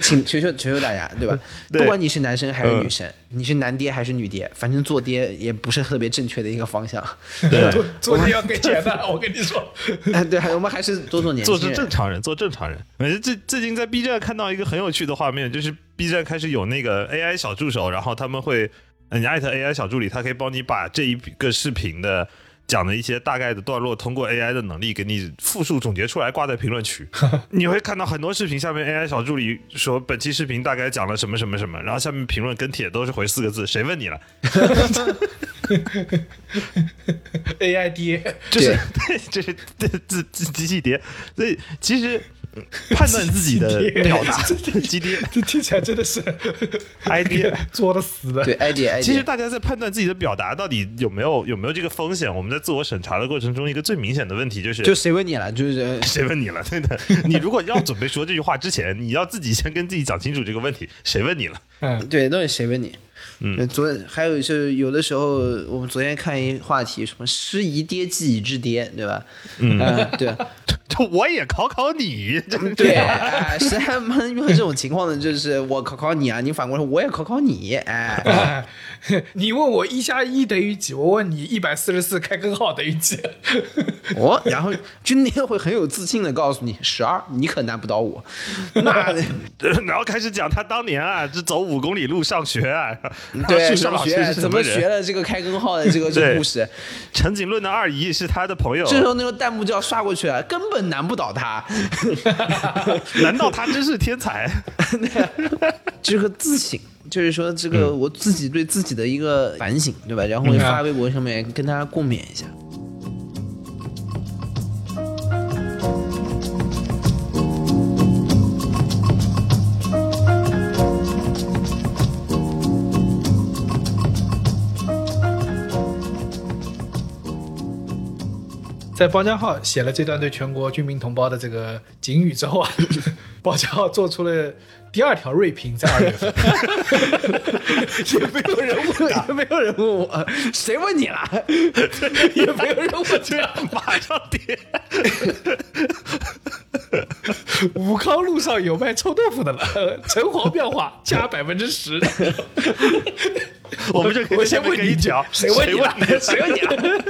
C: 请求求求求大家，对吧？
D: 对
C: 不管你是男生还是女生，你是男爹还是女爹，反正做爹也不是特别正确的一个方向。
D: 对，
B: 做做爹要给钱的，我跟你说。
C: 哎，对，我们还是多做年
D: 做是
C: 轻人。
D: 正常人，做正常人。反正最最近在 B 站看到一个很有趣的画面，就是 B 站开始有那个 AI 小助手，然后他们会，呃你艾特 AI 小助理，他可以帮你把这一个视频的讲的一些大概的段落，通过 AI 的能力给你复述总结出来，挂在评论区。你会看到很多视频下面 AI 小助理说本期视频大概讲了什么什么什么，然后下面评论跟帖都是回四个字：谁问你了
B: ？AI 爹，
D: 就是对，这是对自自机器爹，所以其实嗯 判断自己的 表达，机碟
B: 这听起来真的是
D: idea。
B: 作的死的。
C: 对，idea idea。
D: 其实大家在判断自己的表达到底有没有有没有这个风险，我们在自我审查的过程中，一个最明显的问题就是，
C: 就谁问你了？就是
D: 谁问你了？对的，你如果要准备说这句话之前，你要自己先跟自己讲清楚这个问题，谁问你了？
B: 嗯，
C: 对，到底谁问你？嗯，昨还有是有的时候，我们昨天看一话题，什么师夷爹技以制爹，对吧？嗯，对
D: 就我也考考你，
C: 对，哎，谁还妈遇到这种情况呢？就是我考考你啊，你反过来我也考考你，哎，
B: 哎 你问我一加一等于几？我问你一百四十四开根号等于几？
C: 哦然后今天会很有自信的告诉你十二，你可难不倒我。那
D: 然后开始讲他当年啊，这走五公里路上学啊，
C: 对怎么学了这个开根号的这个这个故事？
D: 陈景润的二姨是他的朋友，
C: 这时候那个弹幕就要刷过去了，根本难不倒他。
D: 难道他真是天才？
C: 这 个自省，就是说这个我自己对自己的一个反省，对吧？然后发微博上面跟大家共勉一下。
B: 在包浆浩写了这段对全国军民同胞的这个警语之后啊，包浆浩做出了第二条锐评，在二月份，也没有人问他，
C: 也没有人问我，谁问你了？
B: 也没有人问
D: 这样马上点。
B: 武康路上有卖臭豆腐的了，城隍庙化加百分之十。
D: 我们就
B: 我先问你一句
D: 给一条，
B: 谁问你了？谁问你了？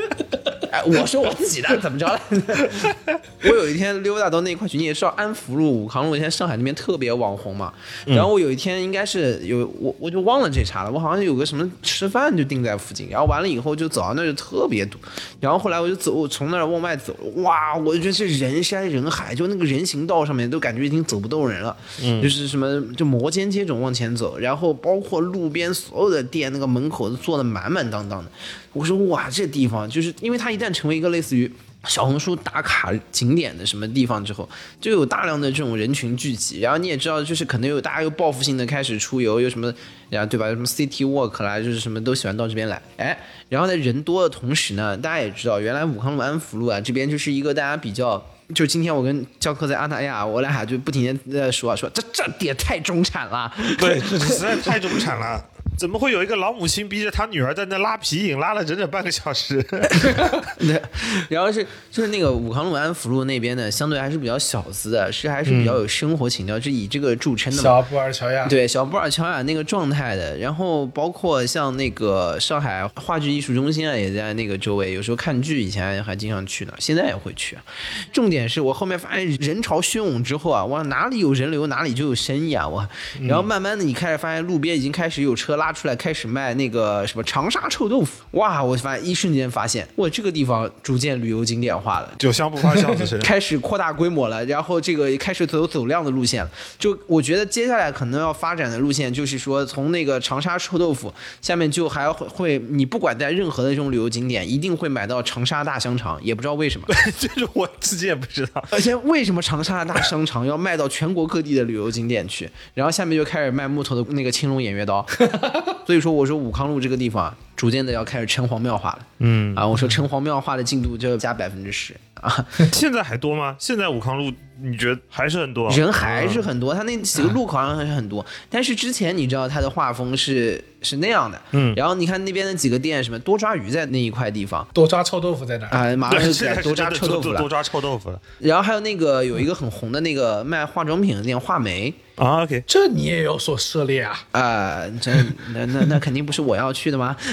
C: 哎，我说我自己的，怎么着了？我有一天溜达到那块去，你也知道安福路、武康路，现在上海那边特别网红嘛。然后我有一天应该是有我我就忘了这茬了，我好像有个什么吃饭就定在附近，然后完了以后就走到那儿就特别堵，然后后来我就走我从那儿往外走，哇，我就觉得这人山人海，就那个人行道上面都感觉已经走不动人了，就是什么就摩肩接踵往前走，然后包括路边所有的店那个门口都坐的满满当当的。我说哇，这地方就是因为它一旦成为一个类似于小红书打卡景点的什么地方之后，就有大量的这种人群聚集，然后你也知道，就是可能有大家又报复性的开始出游，有什么，然后对吧？什么 City Walk 啦，就是什么都喜欢到这边来，哎，然后在人多的同时呢，大家也知道，原来武康路安福路啊这边就是一个大家比较。就今天我跟教课在阿那亚，我俩就不停的在说啊说这这也太中产了，
D: 对，这实在太中产了。怎么会有一个老母亲逼着她女儿在那拉皮影，拉了整整半个小时？
C: 对，然后是就是那个武康路、安福路那边的，相对还是比较小资的，是还是比较有生活情调，是以这个著称的嘛。
B: 小布尔乔亚，
C: 对小布尔乔亚那个状态的，然后包括像那个上海话剧艺术中心啊，也在那个周围，有时候看剧以前还经常去呢，现在也会去。重点是我后面发现人潮汹涌之后啊，哇，哪里有人流哪里就有生意啊，哇！然后慢慢的你开始发现路边已经开始有车拉出来，开始卖那个什么长沙臭豆腐，哇！我发现一瞬间发现，哇，这个地方逐渐旅游景点化了。
D: 酒香不怕巷子深。
C: 开始扩大规模了，然后这个开始走走量的路线了。就我觉得接下来可能要发展的路线，就是说从那个长沙臭豆腐下面就还会会，你不管在任何的这种旅游景点，一定会买到长沙大香肠，也不知道为什么。
D: 这是我自己也不知道。
C: 而且为什么长沙的大香肠要卖到全国各地的旅游景点去？然后下面就开始卖木头的那个青龙偃月刀，所以说我说武康路这个地方啊，逐渐的要开始城隍庙化了。
D: 嗯，
C: 啊，我说城隍庙化的进度就要加百分之十啊，
D: 现在还多吗？现在武康路你觉得还是很多？
C: 人还是很多，他那几个路口好像还是很多。但是之前你知道他的画风是是那样的，
D: 嗯
C: 然后你看那边的几个店，什么多抓鱼在那一块地方
B: 多抓臭豆腐在哪儿？
C: 啊，马上，就
D: 现在
C: 改多抓臭豆腐了
D: 多。抓臭豆腐了
C: 然后还有那个有一个很红的那个卖化妆品的店画眉
D: 啊！OK，
B: 这你也有所涉猎啊？
C: 啊、这那那那肯定不是我要去的吗？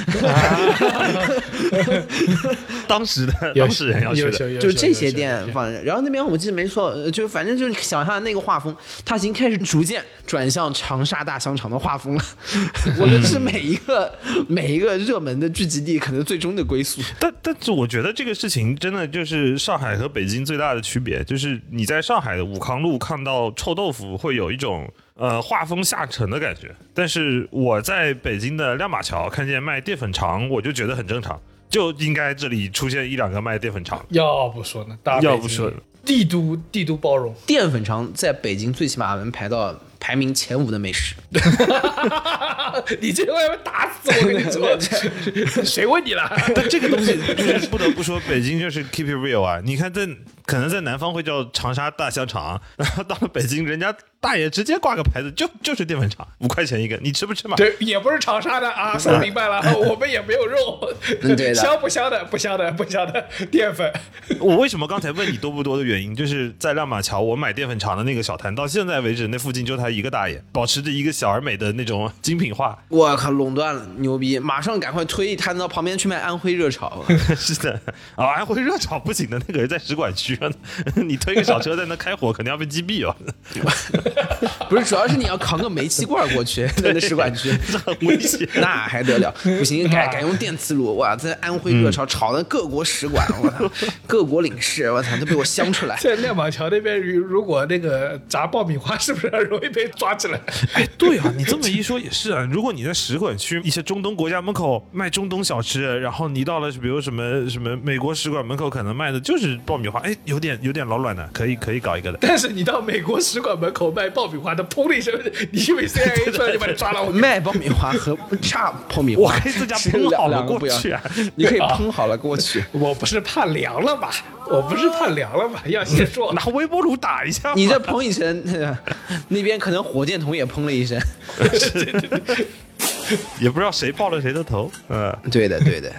D: 当时的
B: 优
D: 当事人要去的，
C: 就是这些店放着，然后那边我记得没错，呃就反正就是想象那个画风，它已经开始逐渐转向长沙大香肠的画风了。我觉得是每一个每一个热门的聚集地可能最终的归宿。
D: 但但是我觉得这个事情真的就是上海和北京最大的区别，就是你在上海的武康路看到臭豆腐会有一种呃画风下沉的感觉，但是我在北京的亮马桥看见卖淀粉肠，我就觉得很正常，就应该这里出现一两个卖淀粉肠。
B: 要不说呢，大
D: 要不说
B: 帝都帝都包容，
C: 淀粉肠在北京最起码能排到排名前五的美食。
B: 你这个要打死我跟你说，谁问你了？
D: 但这个东西就是不得不说，北京就是 keep it real 啊！你看在可能在南方会叫长沙大香肠，然后到了北京，人家大爷直接挂个牌子，就就是淀粉肠，五块钱一个，你吃不吃嘛？
B: 对，也不是长沙的啊，说明白了，我们也没有肉，
C: 嗯对的
B: 香不香的？不香的，不香的淀粉。
D: 我为什么刚才问你多不多的原因，就是在亮马桥我买淀粉肠的那个小摊，到现在为止那附近就他一个大爷，保持着一个小而美的那种精品化。
C: 我靠，垄断了，牛逼！马上赶快推一摊到旁边去卖安徽热炒。
D: 是的，啊，安徽热炒不行的，那个人在使馆区啊，你推个小车在那开火，肯定要被击毙哦，
C: 不是，主要是你要扛个煤气罐过去，在那使馆区。
D: 这很危险。
C: 那还得了？不行，改改用电磁炉哇！在安徽热炒炒的各国使馆，我操，各国领事，我操，都被我香出来。
B: 在亮马桥那边，如如果那个炸爆米花，是不是很容易被抓起来？
D: 哎，对啊，你这么一说也是啊。如果你在使馆区一些中东国家门口卖中东小吃，然后你到了比如什么什么美国使馆门口，可能卖的就是爆米花，哎，有点有点老卵的，可以可以搞一个的。
B: 但是你到美国使馆门口卖爆米花的，砰的一声，你以为 CIA 出来就把你抓了？
C: 卖爆米花和炸爆米花，
D: 我可以自家
C: 是
D: 烹好了过去啊
C: 你可以烹好了过去。
B: 我不是怕凉了吧？我不是怕凉了吧？要先说。
D: 拿微波炉打一下，
C: 你这砰一声，那边可能火箭筒也砰了一声。
D: 也不知道谁爆了谁的头，嗯。
C: 对的，对的。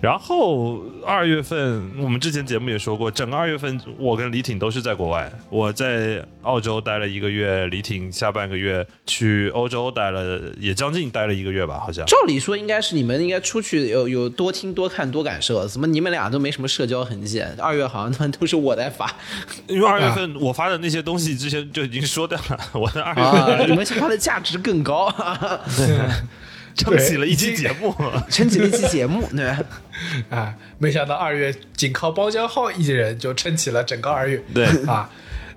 D: 然后二月份，我们之前节目也说过，整个二月份我跟李挺都是在国外。我在澳洲待了一个月，李挺下半个月去欧洲待了，也将近待了一个月吧，好像。
C: 照理说应该是你们应该出去有有多听多看多感受，怎么你们俩都没什么社交痕迹？二月好像他们都是我在发
D: 因为二月份我发的那些东西之前就已经说掉了，我的二月
C: 啊，
D: 份
C: 你们发的价值更高，
D: 撑起了一期节目。
C: 撑起了一期节目，对吧？
B: 啊，没想到二月仅靠包浆浩一人就撑起了整个二月。
D: 对
B: 啊，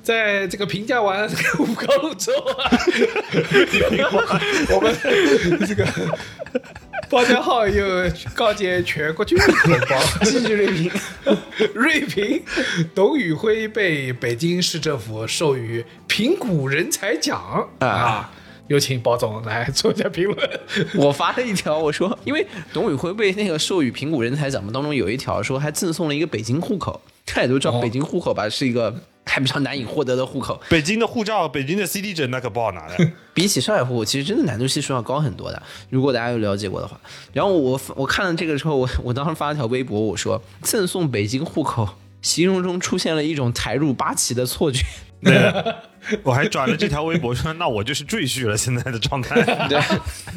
B: 在这个评价完这个五高路之后啊，我们这个包浆浩又告诫全国军民同胞，
C: 继续锐评。
B: 锐评董宇辉被北京市政府授予评估人才奖啊。有请包总来做一下评论。
C: 我发了一条，我说，因为董宇辉被那个授予评估人才奖当中有一条说还赠送了一个北京户口，大家都知道
B: 哦
C: 北京户口吧是一个还比较难以获得的户口，
D: 北京的护照，北京的 CD 证那可不好拿的。
C: 比起上海户口，其实真的难度系数要高很多的。如果大家有了解过的话，然后我我看了这个之后，我我当时发了条微博，我说赠送北京户口，形容中出现了一种抬入八旗的错觉。
D: 对，我还转了这条微博说，那我就是赘婿了，现在的状态。
C: 对，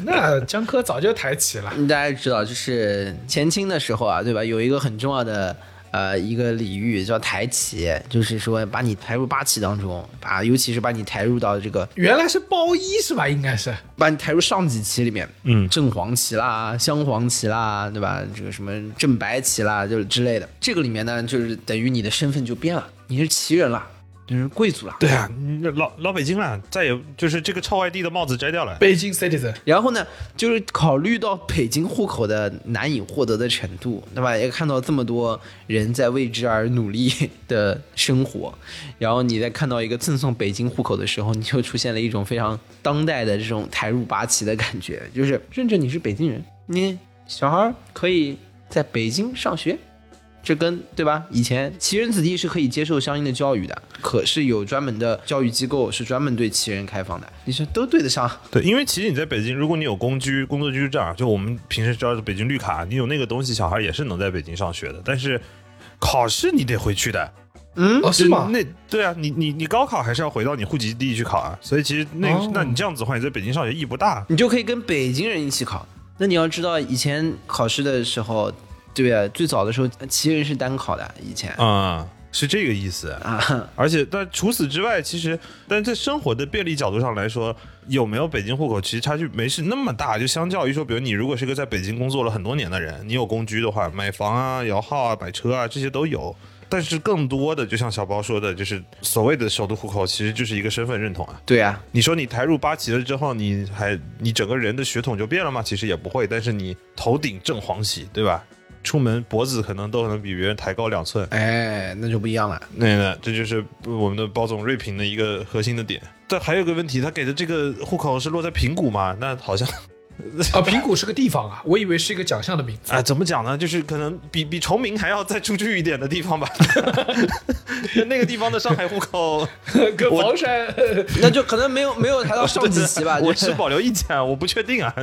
B: 那江科早就抬起了，
C: 大家知道，就是前清的时候啊，对吧？有一个很重要的呃一个礼遇叫抬旗，就是说把你抬入八旗当中，把尤其是把你抬入到这个
B: 原来是包衣是吧？应该是
C: 把你抬入上几旗里面，
D: 嗯
C: 正黄旗啦、镶黄旗啦，对吧？这个什么正白旗啦，就是之类的。这个里面呢，就是等于你的身份就变了，你是旗人了。就是贵族了。
D: 对啊，你老老北京了，再也就是这个臭外地的帽子摘掉了。
B: 北京 citizen，
C: 然后呢，就是考虑到北京户口的难以获得的程度，对吧？也看到这么多人在为之而努力的生活，然后你再看到一个赠送北京户口的时候，你就出现了一种非常当代的这种抬入八旗的感觉，就是认证你是北京人，你小孩可以在北京上学。这跟对吧？以前旗人子弟是可以接受相应的教育的，可是有专门的教育机构是专门对旗人开放的，你说都对得上。
D: 对，因为其实你在北京，如果你有公居、工作居住证，就我们平时叫的北京绿卡，你有那个东西，小孩也是能在北京上学的。但是考试你得回去的，
C: 嗯
B: 哦，是吗？
D: 那对啊，你你你高考还是要回到你户籍地去考啊。所以其实那、
B: 哦
D: 那你这样子的话，你在北京上学意义不大。
C: 你就可以跟北京人一起考。那你要知道，以前考试的时候，对啊，最早的时候，旗人是单考的，以前
D: 啊、是这个意思。
C: 啊，
D: 而且，但除此之外，其实，但在生活的便利角度上来说，有没有北京户口，其实差距没是那么大。就相较于说，比如你如果是个在北京工作了很多年的人，你有公居的话，买房啊、摇号啊、买车啊，这些都有。但是更多的，就像小包说的，就是所谓的首都户口，其实就是一个身份认同啊。
C: 对啊，
D: 你说你抬入八旗了之后，你还你整个人的血统就变了吗？其实也不会，但是你头顶正黄旗，对吧？出门脖子可能都可能比别人抬高两寸，
C: 哎，那就不一样了。
D: 那那这就是我们的包总锐评的一个核心的点。但还有个问题，他给的这个户口是落在平谷吗？那好像
B: 啊，平谷是个地方啊，我以为是一个奖项的名字。
D: 啊，怎么讲呢？就是可能比比崇明还要再出去一点的地方吧。那个地方的上海户口，
B: 跟房山，
C: 那就可能没有没有抬到上级旗吧，
D: 我
C: 就是
D: 持保留意见，我不确定啊。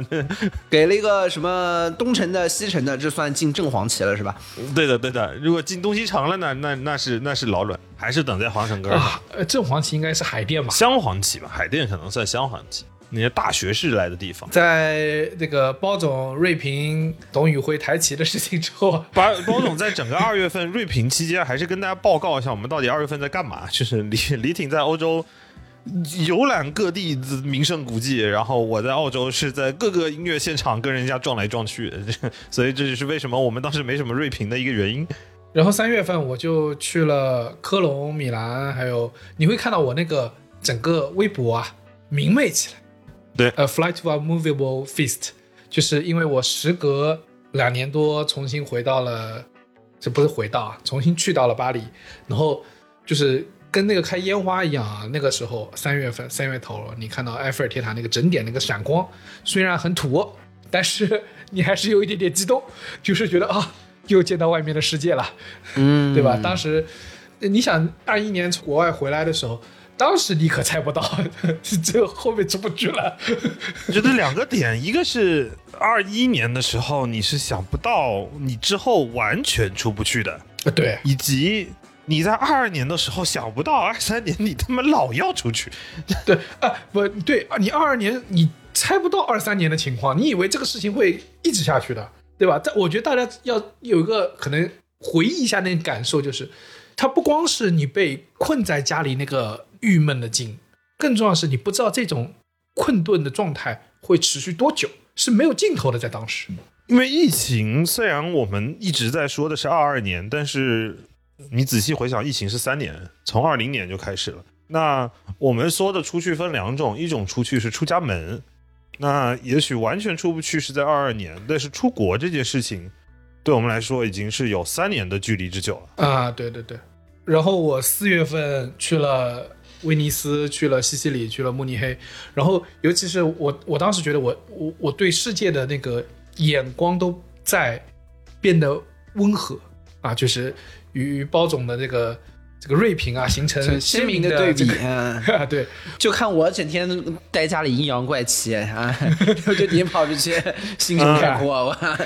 C: 给了一个什么东城的、西城的，这算进正黄旗了是吧？
D: 对的，对的。如果进东西城了呢，那那是那是老卵，还是等在皇城根儿。
B: 啊，呃正黄旗应该是海淀吧？
D: 镶黄旗吧，海淀可能算镶黄旗，那些大学士来的地方。
B: 在那个包总锐评董宇辉抬旗的事情之后啊，
D: 包 包总在整个二月份锐评期间，还是跟大家报告一下，我们到底二月份在干嘛？就是李李挺在欧洲游览各地的名胜古迹，然后我在澳洲是在各个音乐现场跟人家撞来撞去，所以这就是为什么我们当时没什么锐评的一个原因。
B: 然后三月份我就去了科隆、米兰，还有你会看到我那个整个微博啊明媚起来。
D: 对
B: 呃 Flight to a Movable Feast，就是因为我时隔两年多重新回到了，这不是回到啊，重新去到了巴黎，然后就是跟那个开烟花一样啊，那个时候三月份三月头，你看到埃菲尔铁塔那个整点那个闪光，虽然很土，但是 你还是有一点点激动，就是觉得啊，又见到外面的世界了。
C: 嗯
B: 对吧？当时呃你想二一年从国外回来的时候，当时你可猜不到，这个后面出不去了。
D: 我觉得两个点，一个是二一年的时候你是想不到你之后完全出不去的，
B: 对，
D: 以及你在二二年的时候想不到二三年你他妈老要出去。
B: 对啊，不对啊，你二二年你猜不到二三年的情况，你以为这个事情会一直下去的，对吧？但我觉得大家要有一个可能回忆一下那个感受，就是它不光是你被困在家里那个郁闷的劲，更重要的是你不知道这种困顿的状态会持续多久，是没有尽头的，在当时。
D: 因为疫情，虽然我们一直在说的是二二年，但是你仔细回想，疫情是三年，从二零年就开始了。那我们说的出去分两种，一种出去是出家门，那也许完全出不去是在二二年，但是出国这件事情，对我们来说已经是有三年的距离之久了。
B: 啊，对对对。然后我四月份去了威尼斯，去了西西里，去了慕尼黑。然后尤其是我，我当时觉得我我我对世界的那个眼光都在变得温和。啊，就是与与包总的这个这个锐评啊，形成
C: 鲜
B: 鲜
C: 明的对比。
B: 这个。
C: 嗯，
B: 啊，对，
C: 就看我整天待家里阴阳怪气啊，就你跑出去心胸开阔，我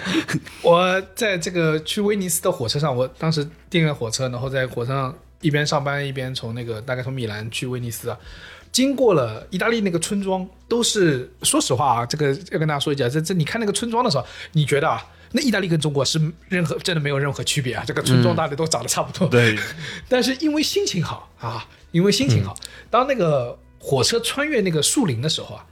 B: 我在这个去威尼斯的火车上，我当时订了火车，然后在火车上一边上班一边从那个大概从米兰去威尼斯啊，经过了意大利那个村庄，都是说实话啊，这个要跟大家说一下，这这你看那个村庄的时候，你觉得啊，那意大利跟中国是任何真的没有任何区别啊，这个村庄大家都长得差不多，
D: 对，
B: 但是因为心情好啊，因为心情好，当那个火车穿越那个树林的时候啊，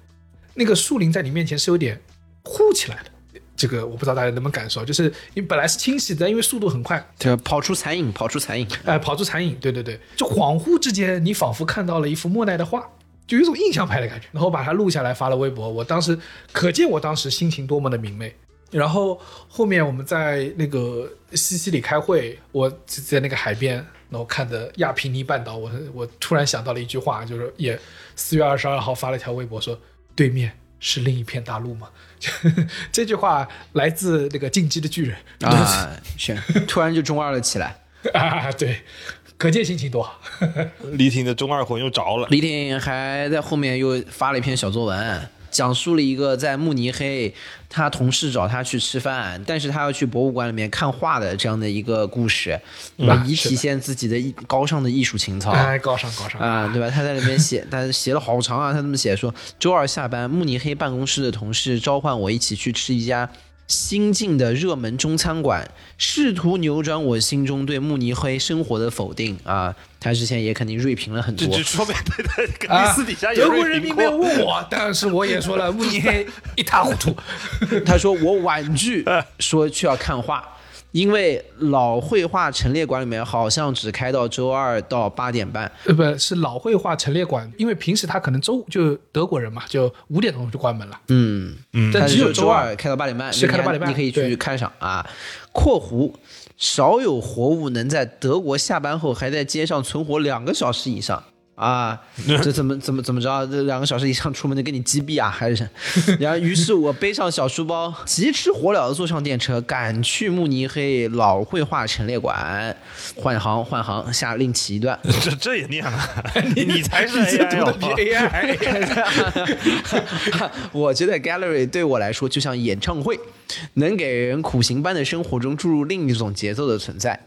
B: 那个树林在你面前是有点呼起来的。这个我不知道大家能不能感受，就是你本来是清晰的，因为速度很快，
C: 这跑出残影，跑出残影。
B: 哎，跑出残影，对对对，就恍惚之间，你仿佛看到了一幅莫奈的画，就有一种印象派的感觉。然后把它录下来发了微博，我当时可见我当时心情多么的明媚。然后后面我们在那个西西里开会，我在那个海边，然后看着亚平尼半岛，我我突然想到了一句话，就是也四月二十二号发了一条微博说，对面是另一片大陆吗？这句话来自那个进击的巨人
C: 啊，是突然就中二了起来。
B: 啊，对，可见心情多好。
D: 李挺的中二魂又着了。
C: 李挺还在后面又发了一篇小作文，讲述了一个在慕尼黑，他同事找他去吃饭，但是他要去博物馆里面看画的这样的一个故事，对吧？以体现自己的艺高尚的艺术情操。
B: 哎，高尚高尚
C: 啊，对吧？他在里面写，他写了好长啊，他这么写说：周二下班，慕尼黑办公室的同事召唤我一起去吃一家。新进的热门中餐馆，试图扭转我心中对慕尼黑生活的否定啊！他之前也肯定锐评了很多，
D: 这说明对对，肯
B: 啊
D: 定私底下也
B: 德国人民没有问我，但是我也说了，慕尼黑一塌糊涂。
C: 他说我婉拒说去要看画，因为老绘画陈列馆里面好像只开到周二到八点半。
B: 呃，不是老绘画陈列馆，因为平时他可能周就德国人嘛，就五点钟就关门了。
C: 嗯，
B: 嗯
C: 但
B: 只有周
C: 二开到八点半，
B: 是开到8点半
C: 你可以去看赏啊。（括弧少有活物能在德国下班后还在街上存活两个小时以上。）啊，这怎么 怎么怎么着？这两个小时以上出门就给你击毙啊？还是？然后，于是我背上小书包，急吃火燎的坐上电车，赶去慕尼黑老绘画陈列馆。换行换行，下另起一段。
D: 这这也念了，你才是
B: 这
D: AI
B: 读的
C: 我觉得 gallery 对我来说就像演唱会，能给人苦行般的生活中注入另一种节奏的存在。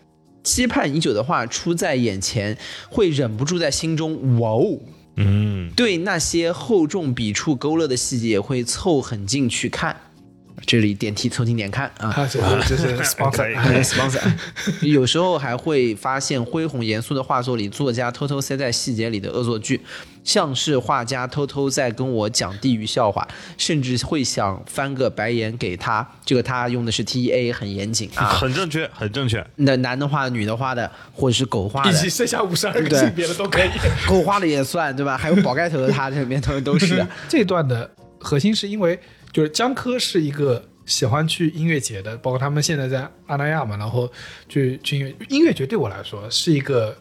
C: 期盼已久的话出在眼前，会忍不住在心中哇哦！
D: 嗯，
C: 对那些厚重笔触勾勒的细节会凑很近去看。这里点题凑近点看啊。
B: 啊，这这是 sponsor
D: 以。
C: sponsor，有时候还会发现恢宏严肃的画作里，作家偷偷塞在细节里的恶作剧，像是画家偷偷在跟我讲地狱笑话，甚至会想翻个白眼给他。这个他用的是 T A，很严谨啊。
D: 很正确，很正确。
C: 那男的画、女的画的，或者是狗画的
B: 以及，剩下五十二个性别的都可以。
C: 狗画的也算对吧？还有宝盖头的他，这里面都都是的。
B: 这段的核心是因为就是江科是一个喜欢去音乐节的，包括他们现在在阿那亚嘛，然后去去音乐音乐节对我来说是一个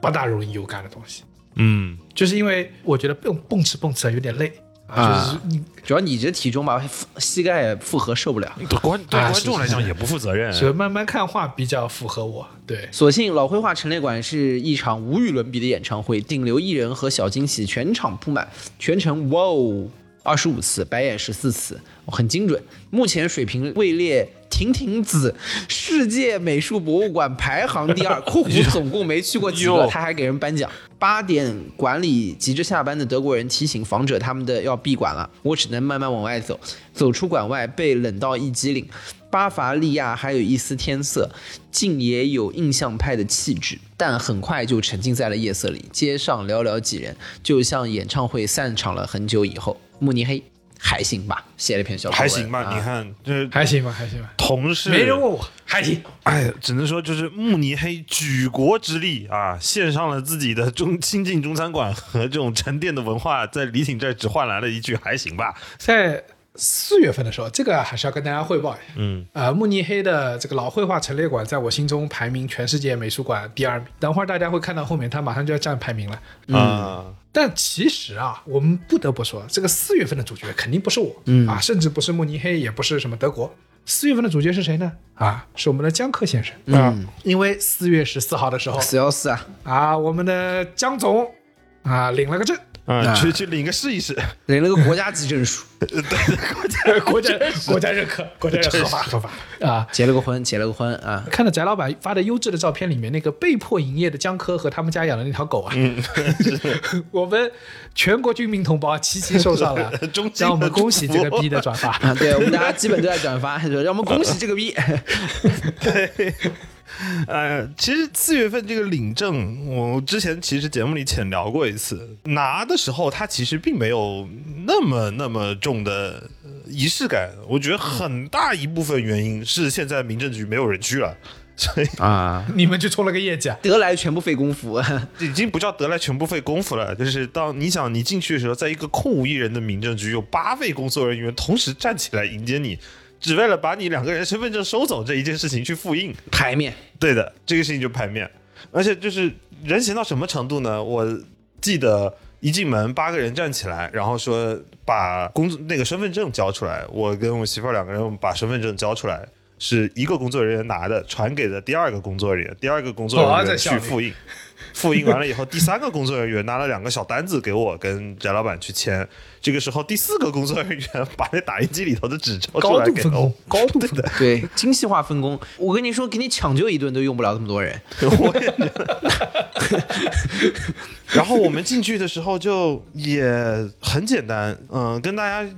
B: 不大容易有感的东西，
D: 嗯，
B: 就是因为我觉得蹦蹦哧蹦哧有点累啊，
C: 啊
B: 就是你
C: 主要你这体重吧，膝盖负荷受不了。
D: 对观对
B: 啊
D: 观众来讲也不负责任。
B: 所以慢慢看画比较符合我，对。
C: 所幸老绘画陈列馆是一场无与伦比的演唱会，顶流艺人和小惊喜全场铺满，全程哇哦二十五次，白眼十四次，很精准。目前水平位列亭亭子世界美术博物馆排行第二（括弧 总共没去过几个），他还给人颁奖。八点管理急着下班的德国人提醒访者他们的要闭馆了，我只能慢慢往外走。走出馆外被冷到一激灵。巴伐利亚还有一丝天色，竟也有印象派的气质，但很快就沉浸在了夜色里。街上寥寥几人，就像演唱会散场了很久以后。慕尼黑还行吧，写了一篇小说
D: 还行吧，
C: 啊
D: 你看这
B: 还行吧，还行吧，
D: 同事
B: 没人问我，还行。
D: 哎，只能说就是慕尼黑举国之力啊，献上了自己的中亲近中餐馆和这种沉淀的文化，在李挺这儿只换来了一句还行吧。
B: 在四月份的时候，这个还是要跟大家汇报一下。
D: 嗯，
B: 呃，慕尼黑的这个老绘画陈列馆在我心中排名全世界美术馆第二名。等会儿大家会看到后面，它马上就要占排名了。
D: 啊，
B: 但其实啊，我们不得不说，这个四月份的主角肯定不是我，嗯啊，甚至不是慕尼黑，也不是什么德国。四月份的主角是谁呢？啊，是我们的江克先生啊。因为四月十四号的时候
C: 四幺四啊，
B: 啊，我们的江总啊领了个证，
D: 啊，去去领个试一试。
C: 领了个国家级证书，
B: 国家 国家国家认可，国家认可合法合法啊。
C: 结了个婚，结了个婚啊。
B: 看到翟老板发的优质的照片里面，那个被迫营业的江科和他们家养的那条狗啊，我们全国军民同胞齐齐受上了让我们恭喜这个
D: 福
B: 逼的转发。
C: 啊，对我们大家基本都在转发，让我们恭喜这个逼。
D: 呃，其实四月份这个领证，我之前其实节目里浅聊过一次。拿的时候，它其实并没有那么那么重的呃仪式感，我觉得很大一部分原因是现在民政局没有人去了，所以
C: 啊，
B: 你们去冲了个业绩啊？
C: 得来全不费工夫。
D: 已经不叫得来全不费功夫了。就是当你想你进去的时候，在一个空无一人的民政局，有八位工作人员同时站起来迎接你，只为了把你两个人身份证收走这一件事情去复印。
C: 排面，
D: 对的，这个事情就排面，而且就是人闲到什么程度呢？我记得一进门，八个人站起来，然后说把工作那个身份证交出来。我跟我媳妇儿两个人把身份证交出来，是一个工作人员拿的，传给了第二个工作人员，第二个工作人员去复印。复印完了以后，第三个工作人员拿了两个小单子给我跟翟老板去签。这个时候，第四个工作人员把那打印机里头的纸抽出
B: 高
D: 来给我
B: 度分工，，高度分工。
C: 对，精细化分工。我跟你说，给你抢救一顿都用不了这么多人。
D: 我也觉得。然后我们进去的时候就也很简单，嗯、跟大家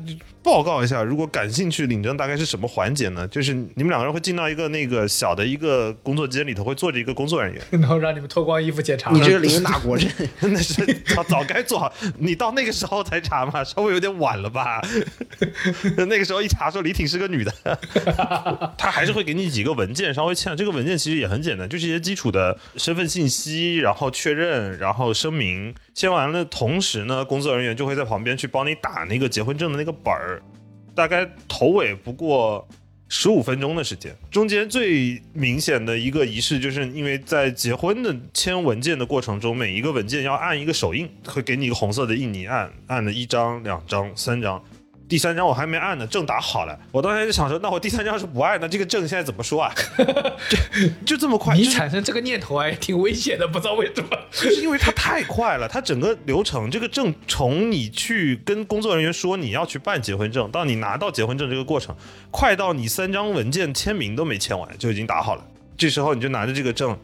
D: 报告一下，如果感兴趣领证大概是什么环节呢？就是你们两个人会进到一个那个小的一个工作间里头，会坐着一个工作人员，
B: 然后让你们脱光衣服检查。
C: 你这个领哪国证？
D: 那是早早该做好，你到那个时候才查嘛，稍微有点晚了吧？那个时候一查说李挺是个女的，他还是会给你几个文件稍微签，这个文件其实也很简单，就是一些基础的身份信息，然后确认，然后声明，签完了，同时呢，工作人员就会在旁边去帮你打那个结婚证的那个本儿，大概头尾不过。十五分钟的时间，中间最明显的一个仪式，就是因为在结婚的签文件的过程中，每一个文件要按一个手印，会给你一个红色的印，泥按按了一张、两张、三张，第三张我还没按呢，证打好了。我当时就想说，那我第三张是不按，那这个证现在怎么说啊？就就这么快？
B: 你产生这个念头还挺危险的，不知道为什么。
D: 就是因为它太快了，它整个流程，这个证从你去跟工作人员说你要去办结婚证，到你拿到结婚证这个过程，快到你三张文件签名都没签完就已经打好了。这时候你就拿着这个证，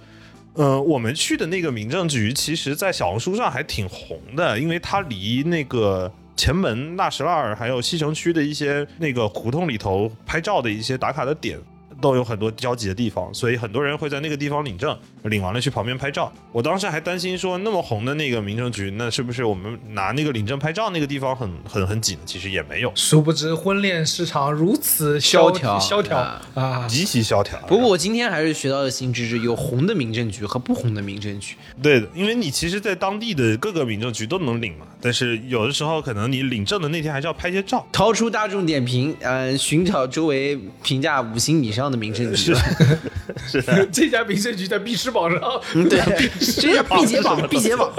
D: 呃，我们去的那个民政局，其实在小红书上还挺红的，因为它离那个前门、纳什拉尔还有西城区的一些那个胡同里头拍照的一些打卡的点。都有很多交集的地方，所以很多人会在那个地方领证，领完了去旁边拍照。我当时还担心说，那么红的那个民政局，那是不是我们拿那个领证拍照那个地方很很很挤呢？其实也没有，
B: 殊不知婚恋市场如此
C: 萧条
B: 萧条
C: 啊
B: 啊！
D: 极其萧条。
C: 不过我今天还是学到了新知识，有红的民政局和不红的民政局。
D: 对的，因为你其实，在当地的各个民政局都能领嘛，但是有的时候可能你领证的那天还是要拍些照。
C: 掏出大众点评，呃，寻找周围评价五星以上的民政局。
D: 是的，
B: 这家民政局在必吃榜上，
C: 对，这叫必解榜，必解榜，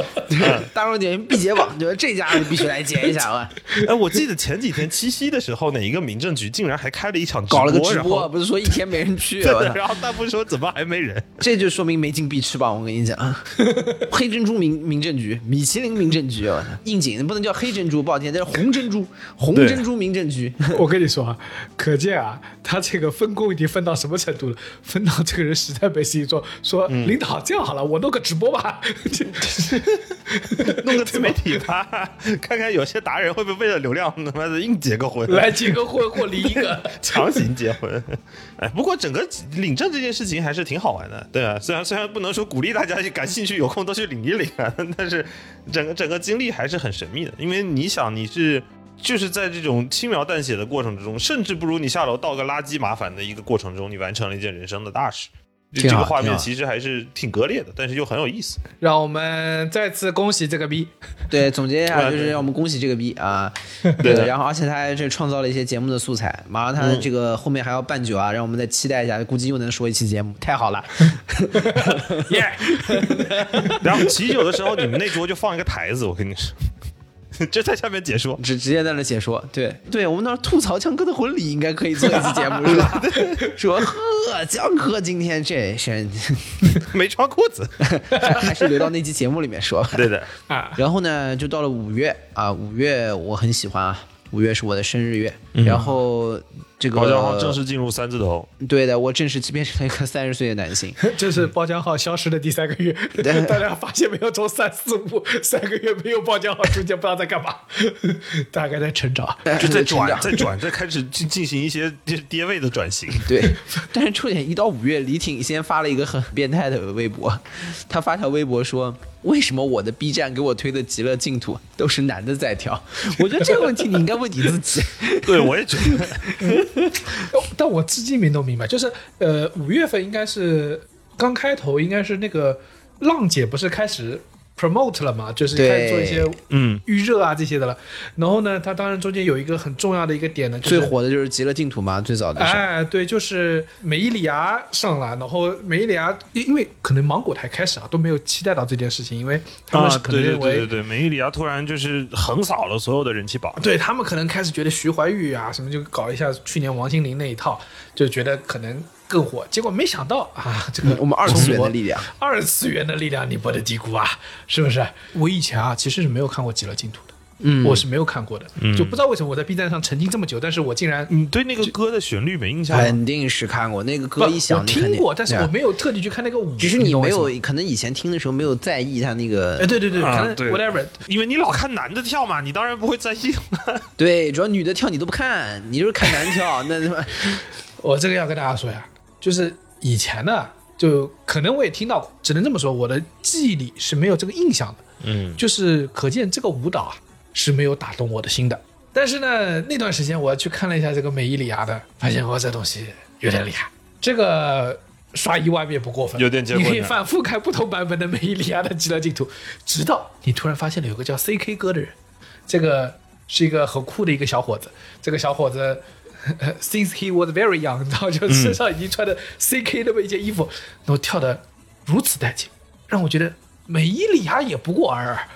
C: 大众点评必解榜，觉得？这家必须来解一下 啊！
D: 哎，我记得前几天七夕的时候，哪一个民政局竟然还开了一场
C: 搞了个直播，不是说一天没人去，
D: 然后弹幕说怎么还没人？
C: 这就说明没进必吃榜。我跟你讲，黑珍珠民民政局、米其林民政局，我操，应景不能叫黑珍珠，不好听，这是红珍珠，红珍珠民政局。
B: 我跟你说啊，可见啊，他这个分工已经分到什么程度了？分到这个人实在没事情做，说领导这样好了，我弄个直播吧。这
D: 弄个自媒体吧，看看有些达人会不会为了流量他妈的硬结个婚，
B: 来结个婚或离一个。
D: 强行结婚。哎，不过整个领证这件事情还是挺好玩的，对啊。虽然虽然不能说鼓励大家感兴趣有空都去领一领啊，但是整个整个经历还是很神秘的，因为你想你是。就是在这种轻描淡写的过程之中，甚至不如你下楼倒个垃圾麻烦的一个过程中，你完成了一件人生的大事。这个画面其实还是挺割裂的，但是又很有意思。
B: 让我们再次恭喜这个逼，
C: 对，总结一下就是让我们恭喜这个逼啊，
D: 对
C: 然后而且他还是创造了一些节目的素材，马上他这个后面还要办酒啊，让我们再期待一下，估计又能说一期节目，太好了。
B: 耶！
D: 然后喜酒的时候，你们那桌就放一个台子，我跟你说，就在下面解说。
C: 直直接在那解说，对对，我们那儿吐槽江哥的婚礼应该可以做一期节目 是吧？说呵，江哥今天这身
D: 没穿裤子。
C: 还是留到那期节目里面说。
D: 对的，
B: 啊，
C: 然后呢，就到了五月啊，五月我很喜欢啊，五月是我的生日月。然后这个
D: 包浆号正式进入三字头，
C: 对的，我正式变成了一个 三十岁的男性。
B: 这是包浆号消失的第三个月，大家发现没有？从三四五三个月没有包浆号，中间不知道在干嘛，大概在成长。
D: 就在转，
C: 成长
D: 在转，在开始进进行一些就是跌位的转型。
C: 对，但是重点一到五月，李挺先发了一个很变态的微博，他发条微博说：“为什么我的 B 站给我推的《极乐净土》都是男的在跳？”我觉得这个问题你应该问你自己。
D: 对，我也觉得。
B: 但我至今没弄明白，就是呃，五月份应该是刚开头，应该是那个浪姐不是开始 promote 了嘛，就是开始做一些
D: 嗯，
B: 预热啊这些的了。然后呢，它当然中间有一个很重要的一个点呢，就是
C: 最火的就是《极乐净土》嘛，最早的时候。
B: 哎，对，就是美伊里亚上来，然后美伊里亚因因为可能芒果台开始啊都没有期待到这件事情，因为他们是可能认为
D: 对对对，美伊里亚突然就是横扫了所有的人气榜。
B: 对他们可能开始觉得徐怀钰啊什么就搞一下去年王心凌那一套，就觉得可能更火。结果没想到啊，这个
C: 我们二次元的力量，
B: 二次元的力量你不得低估啊，是不是？我以前啊其实是没有看过《极乐净土》的，
C: 嗯
B: 我是没有看过的，就不知道为什么我在 B 站上沉浸这么久，但是我竟然
D: 你对那个歌的旋律没印象吗？
C: 肯定是看过那个歌一响，
B: 我
C: 你肯定
B: 听过，但是我没有特地去看那个舞，
C: 只是你没有，可能以前听的时候没有在意他那个
B: 哎，对对对，可能 whatever，
D: 因为你老看男的跳嘛，你当然不会在意。
C: 对，主要女的跳你都不看，你就是看男跳，那他妈
B: 我这个要跟大家说呀，就是以前呢，就可能我也听到过，只能这么说，我的记忆里是没有这个印象的。
D: 嗯，
B: 就是可见这个舞蹈啊是没有打动我的心的。但是呢，那段时间我去看了一下这个美伊里亚的，发现哇，这东西有点厉害。这个刷一万遍不过分，
D: 有点结
B: 你可以反复看不同版本的美伊里亚的极乐净土，直到你突然发现了有个叫 CK 哥的人，这个是一个很酷的一个小伙子。这个小伙子。Since he was very young，然后就身上已经穿的 CK 那么一件衣服，然后跳的如此带劲，让我觉得美伊里亚也不过尔尔。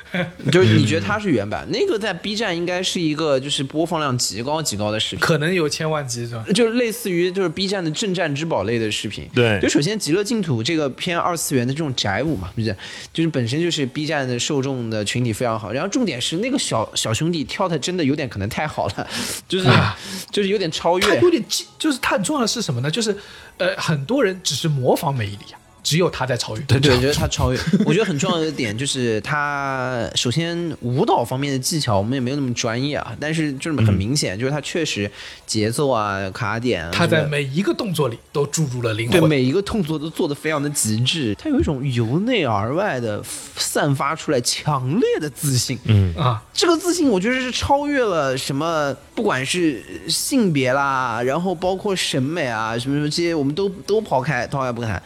C: 就是你觉得它是原版，那个在 B 站应该是一个就是播放量极高极高的视频。
B: 可能有千万级是吧？
C: 就是类似于就是 B 站的镇战之宝类的视频，
D: 对
C: 就首先《极乐净土》这个偏二次元的这种宅舞嘛，不是，就是本身就是 B 站的受众的群体非常好，然后重点是那个小小兄弟跳的真的有点可能太好了，就是、
B: 啊
C: 就是有点超
B: 他
C: 越，
B: 有点技，就是他很重要的是什么呢？就是呃，很多人只是模仿美伊里亚，只有他在超越。
C: 对对，我觉得他超越。我觉得很重要的一点就是他首先舞蹈方面的技巧我们也没有那么专业啊，但是就是很明显，就是他确实节奏啊、卡点啊，
B: 他在每一个动作里都注入了灵魂。
C: 对每一个动作都做得非常的极致，他有一种由内而外的散发出来强烈的自信。
D: 嗯，
B: 啊，
C: 这个自信，我觉得是超越了什么，不管是性别啦，然后包括审美啊，什么什么这些，我们都都抛开，抛开不谈。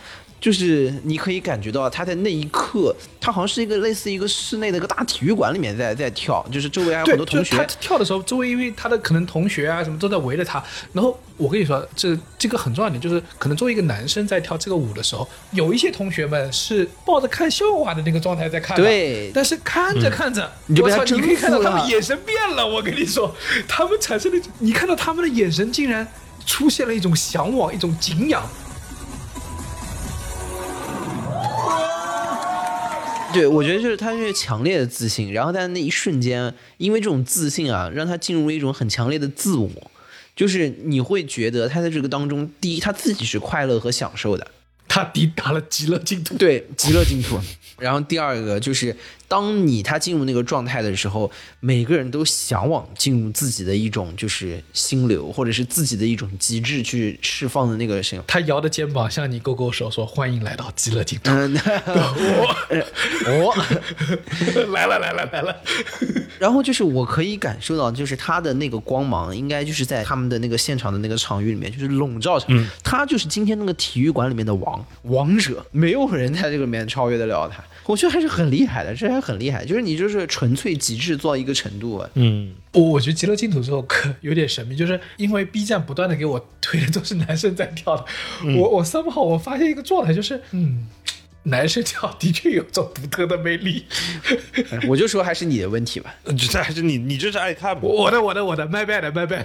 C: 就是你可以感觉到他在那一刻，他好像是一个类似一个室内的一个大体育馆里面在在跳，就是周围还有，很多同学
B: 他，跳的时候，周围因为他的可能同学啊什么都在围着他。然后我跟你说，这这个很重要的点就是，可能作为一个男生在跳这个舞的时候，有一些同学们是抱着看笑话的那个状态在看。
C: 对
B: 但是看着看着，
C: 你就被
B: 我操，
C: 他
B: 你可以看到他们眼神变了。我跟你说，他们产生了，你看到他们的眼神竟然出现了一种向往，一种敬仰。
C: 对，我觉得就是他是强烈的自信，然后在那一瞬间，因为这种自信啊，让他进入了一种很强烈的自我，就是你会觉得他在这个当中，第一他自己是快乐和享受的，
B: 他抵达了极乐净土。
C: 对，极乐净土。然后第二个就是，当你他进入那个状态的时候，每个人都向往进入自己的一种就是心流，或者是自己的一种极致去释放的那个声音。
B: 他摇着肩膀向你勾勾手，说：“欢迎来到极乐净土。
C: 嗯，我
B: 来了来了来了！
C: 然后就是我可以感受到，就是他的那个光芒，应该就是在他们的那个现场的那个场域里面，就是笼罩着。他就是今天那个体育馆里面的王王者，没有人在这个里面超越得了他。我觉得还是很厉害的，这还很厉害。就是你就是纯粹极致做到一个程度啊。
D: 嗯，
B: 我我觉得极乐净土这首歌有点神秘，就是因为 B 站不断的给我推的都是男生在跳的，我我 somehow 我发现一个状态，就是嗯，男生跳的确有种独特的魅力。
C: 我就说还是你的问题吧。
D: 这还是你你这是爱看吗？
B: 我的我的我的，my bad my bad。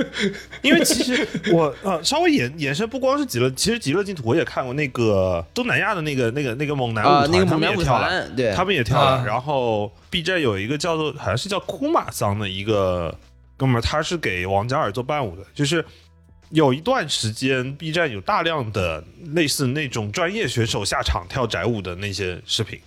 D: 因为其实我呃稍微延延伸，不光是极乐，其实极乐净土我也看过那个东南亚的那个那个那个猛男舞
C: 啊
D: 团，他
C: 那个猛男舞
D: 们也跳了
C: 团对
D: 他们也跳了。
B: 啊
D: 然后 B 站有一个叫做好像是叫库马桑的一个哥们儿他是给王嘉尔做伴舞的，就是有一段时间 B 站有大量的类似那种专业选手下场跳宅舞的那些视频。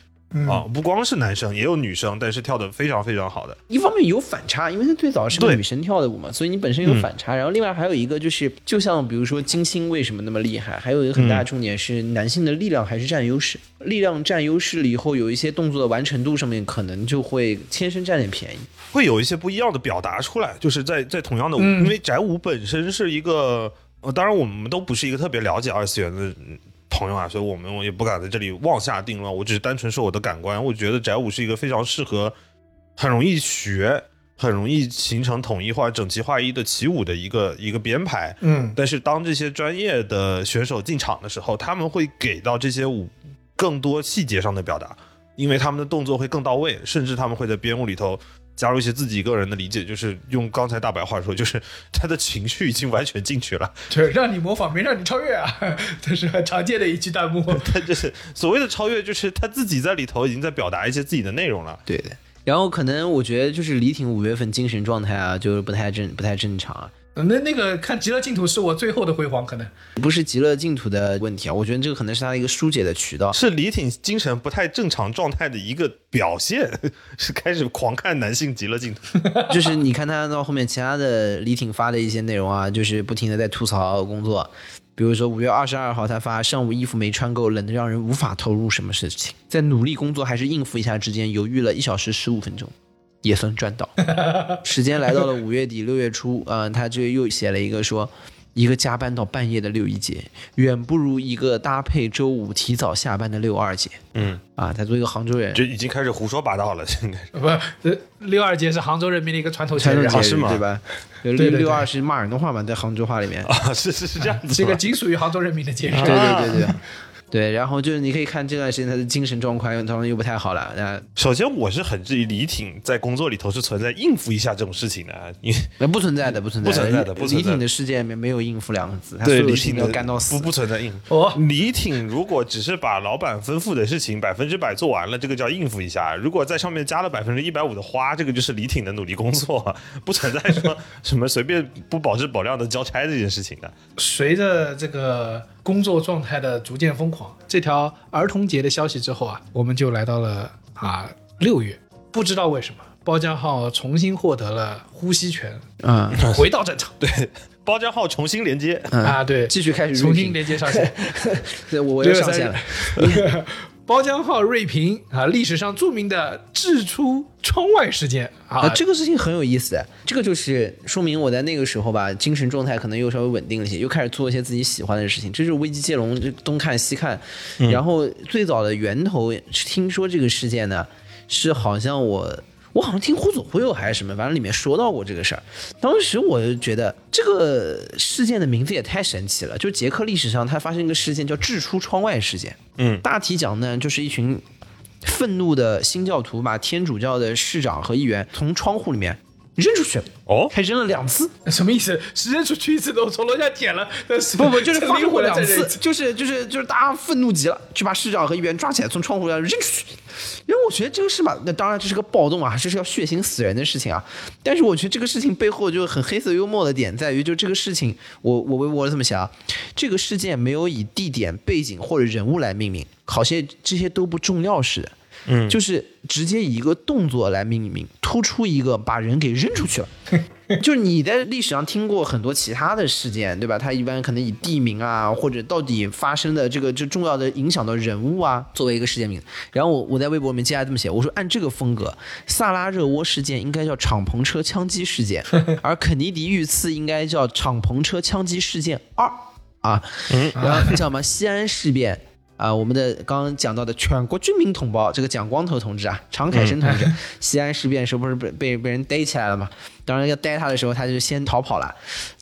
D: 啊，不光是男生，也有女生，但是跳的非常非常好的。
C: 一方面有反差，因为它最早是个女生跳的舞嘛，所以你本身有反差。然后另外还有一个就是，就像比如说金星为什么那么厉害，还有一个很大的重点是男性的力量还是占优势，力量占优势了以后，有一些动作的完成度上面可能就会天生占点便宜。
D: 会有一些不一样的表达出来，就是在在同样的舞，因为宅舞本身是一个，呃，当然我们都不是一个特别了解二次元的嗯朋友啊，所以我们我也不敢在这里妄下定论，我只是单纯说我的感官，我觉得宅舞是一个非常适合，很容易学。很容易形成统一化、整齐划一的起舞的一个一个编排，
B: 嗯，
D: 但是当这些专业的选手进场的时候，他们会给到这些舞更多细节上的表达，因为他们的动作会更到位，甚至他们会在编舞里头加入一些自己个人的理解，就是用刚才大白话说，就是 他的情绪已经完全进去了。
B: 对，让你模仿没让你超越啊，这是很常见的一句弹幕。
D: 他就是所谓的超越，就是他自己在里头已经在表达一些自己的内容了。
C: 对的。然后可能我觉得就是李挺五月份精神状态啊，就是不太正不太正常啊。
B: 那那个看《极乐净土》是我最后的辉煌，可能
C: 不是极乐净土的问题啊，我觉得这个可能是他的一个疏解的渠道。
D: 是李挺精神不太正常状态的一个表现，是开始狂看男性极乐净土。
C: 就是你看他到后面其他的李挺发的一些内容啊，就是不停的在吐槽工作。比如说五月二十二号，他发上午衣服没穿够，冷得让人无法投入什么事情，在努力工作还是应付一下之间，犹豫了一小时十五分钟，也算赚到。时间来到了五月底六月初，嗯、他就又写了一个说。一个加班到半夜的六一节，远不如一个搭配周五提早下班的六二节。
D: 嗯，
C: 啊，他作为一个杭州人，
D: 就已经开始胡说八道了，现在是。
B: 不，呃六二节是杭州人民的一个传统节日啊，
C: 节日
D: 是吗
C: 对吧？六
B: 对对
C: 六二是骂人的话嘛，在杭州话里面。
D: 啊，是是是这样子吗，
B: 这个仅属于杭州人民的节日。
C: 对对对对，对，然后就是你可以看这段时间他的精神状况当然又不太好了，那
D: 首先，我是很质疑李挺在工作里头是存在应付一下这种事情的，因为
C: 那不存在的，不存在的
D: 不存在的不存在
C: 李挺的世界里面没有应付两个字，他所有事情都
D: 李挺的
C: 要干到死
D: 不。不存在应付。
B: 哦
D: 李挺如果只是把老板吩咐的事情百分之百做完了，这个叫应付一下；如果在上面加了百分之一百五的花，这个就是李挺的努力工作，不存在说什么随便不保质保量的交差这件事情的。
B: 随着这个工作状态的逐渐疯狂，这条儿童节的消息之后啊，我们就来到了啊六月，不知道为什么。包浆号重新获得了呼吸权，
C: 嗯，
B: 回到战场。对
D: 包浆号重新连接，
B: 啊，对，
C: 继续开始
B: 重新连接上线。
C: 对我我要上线了。
B: 包浆号瑞平啊，历史上著名的掷出窗外事件啊，
C: 啊，这个事情很有意思，这个就是说明我在那个时候吧，精神状态可能又稍微稳定了一些，又开始做一些自己喜欢的事情。这就是危机接龙，就东看西看。然后最早的源头，听说这个事件呢，是好像我。我好像听忽左忽右还是什么，反正里面说到过这个事儿。当时我就觉得这个事件的名字也太神奇了，就捷克历史上它发生一个事件叫“掷出窗外事件”。
D: 嗯，
C: 大体讲呢，就是一群愤怒的新教徒把天主教的市长和议员从窗户里面扔出去，
D: 哦，
C: 还扔了两次。
B: 什么意思？是扔出去一次都从楼下捡了，但是
C: 不不，就是发生过两次，就是就是就是大家愤怒极了，就把市长和议员抓起来，从窗户上扔出去。因为我觉得这个事嘛，那当然这是个暴动啊，这是要血腥死人的事情啊。但是我觉得这个事情背后就很黑色幽默的点在于，就这个事情，我我我我这么想啊，这个事件没有以地点、背景或者人物来命名，好些这些都不重要似的。嗯，就是直接以一个动作来命名，突出一个把人给扔出去了。就是你在历史上听过很多其他的事件，对吧？它一般可能以地名啊，或者到底发生的这个这重要的影响的人物啊，作为一个事件名。然后我我在微博里面接下来这么写，我说按这个风格，萨拉热窝事件应该叫敞篷车枪击事件，而肯尼迪遇刺应该叫敞篷车枪击事件二啊。然后叫什么西安事变。啊，我们的刚刚讲到的全国军民同胞，这个蒋光头同志啊，常凯申同志，西安事变时候不是被被被人逮起来了吗？当然要逮他的时候，他就先逃跑了。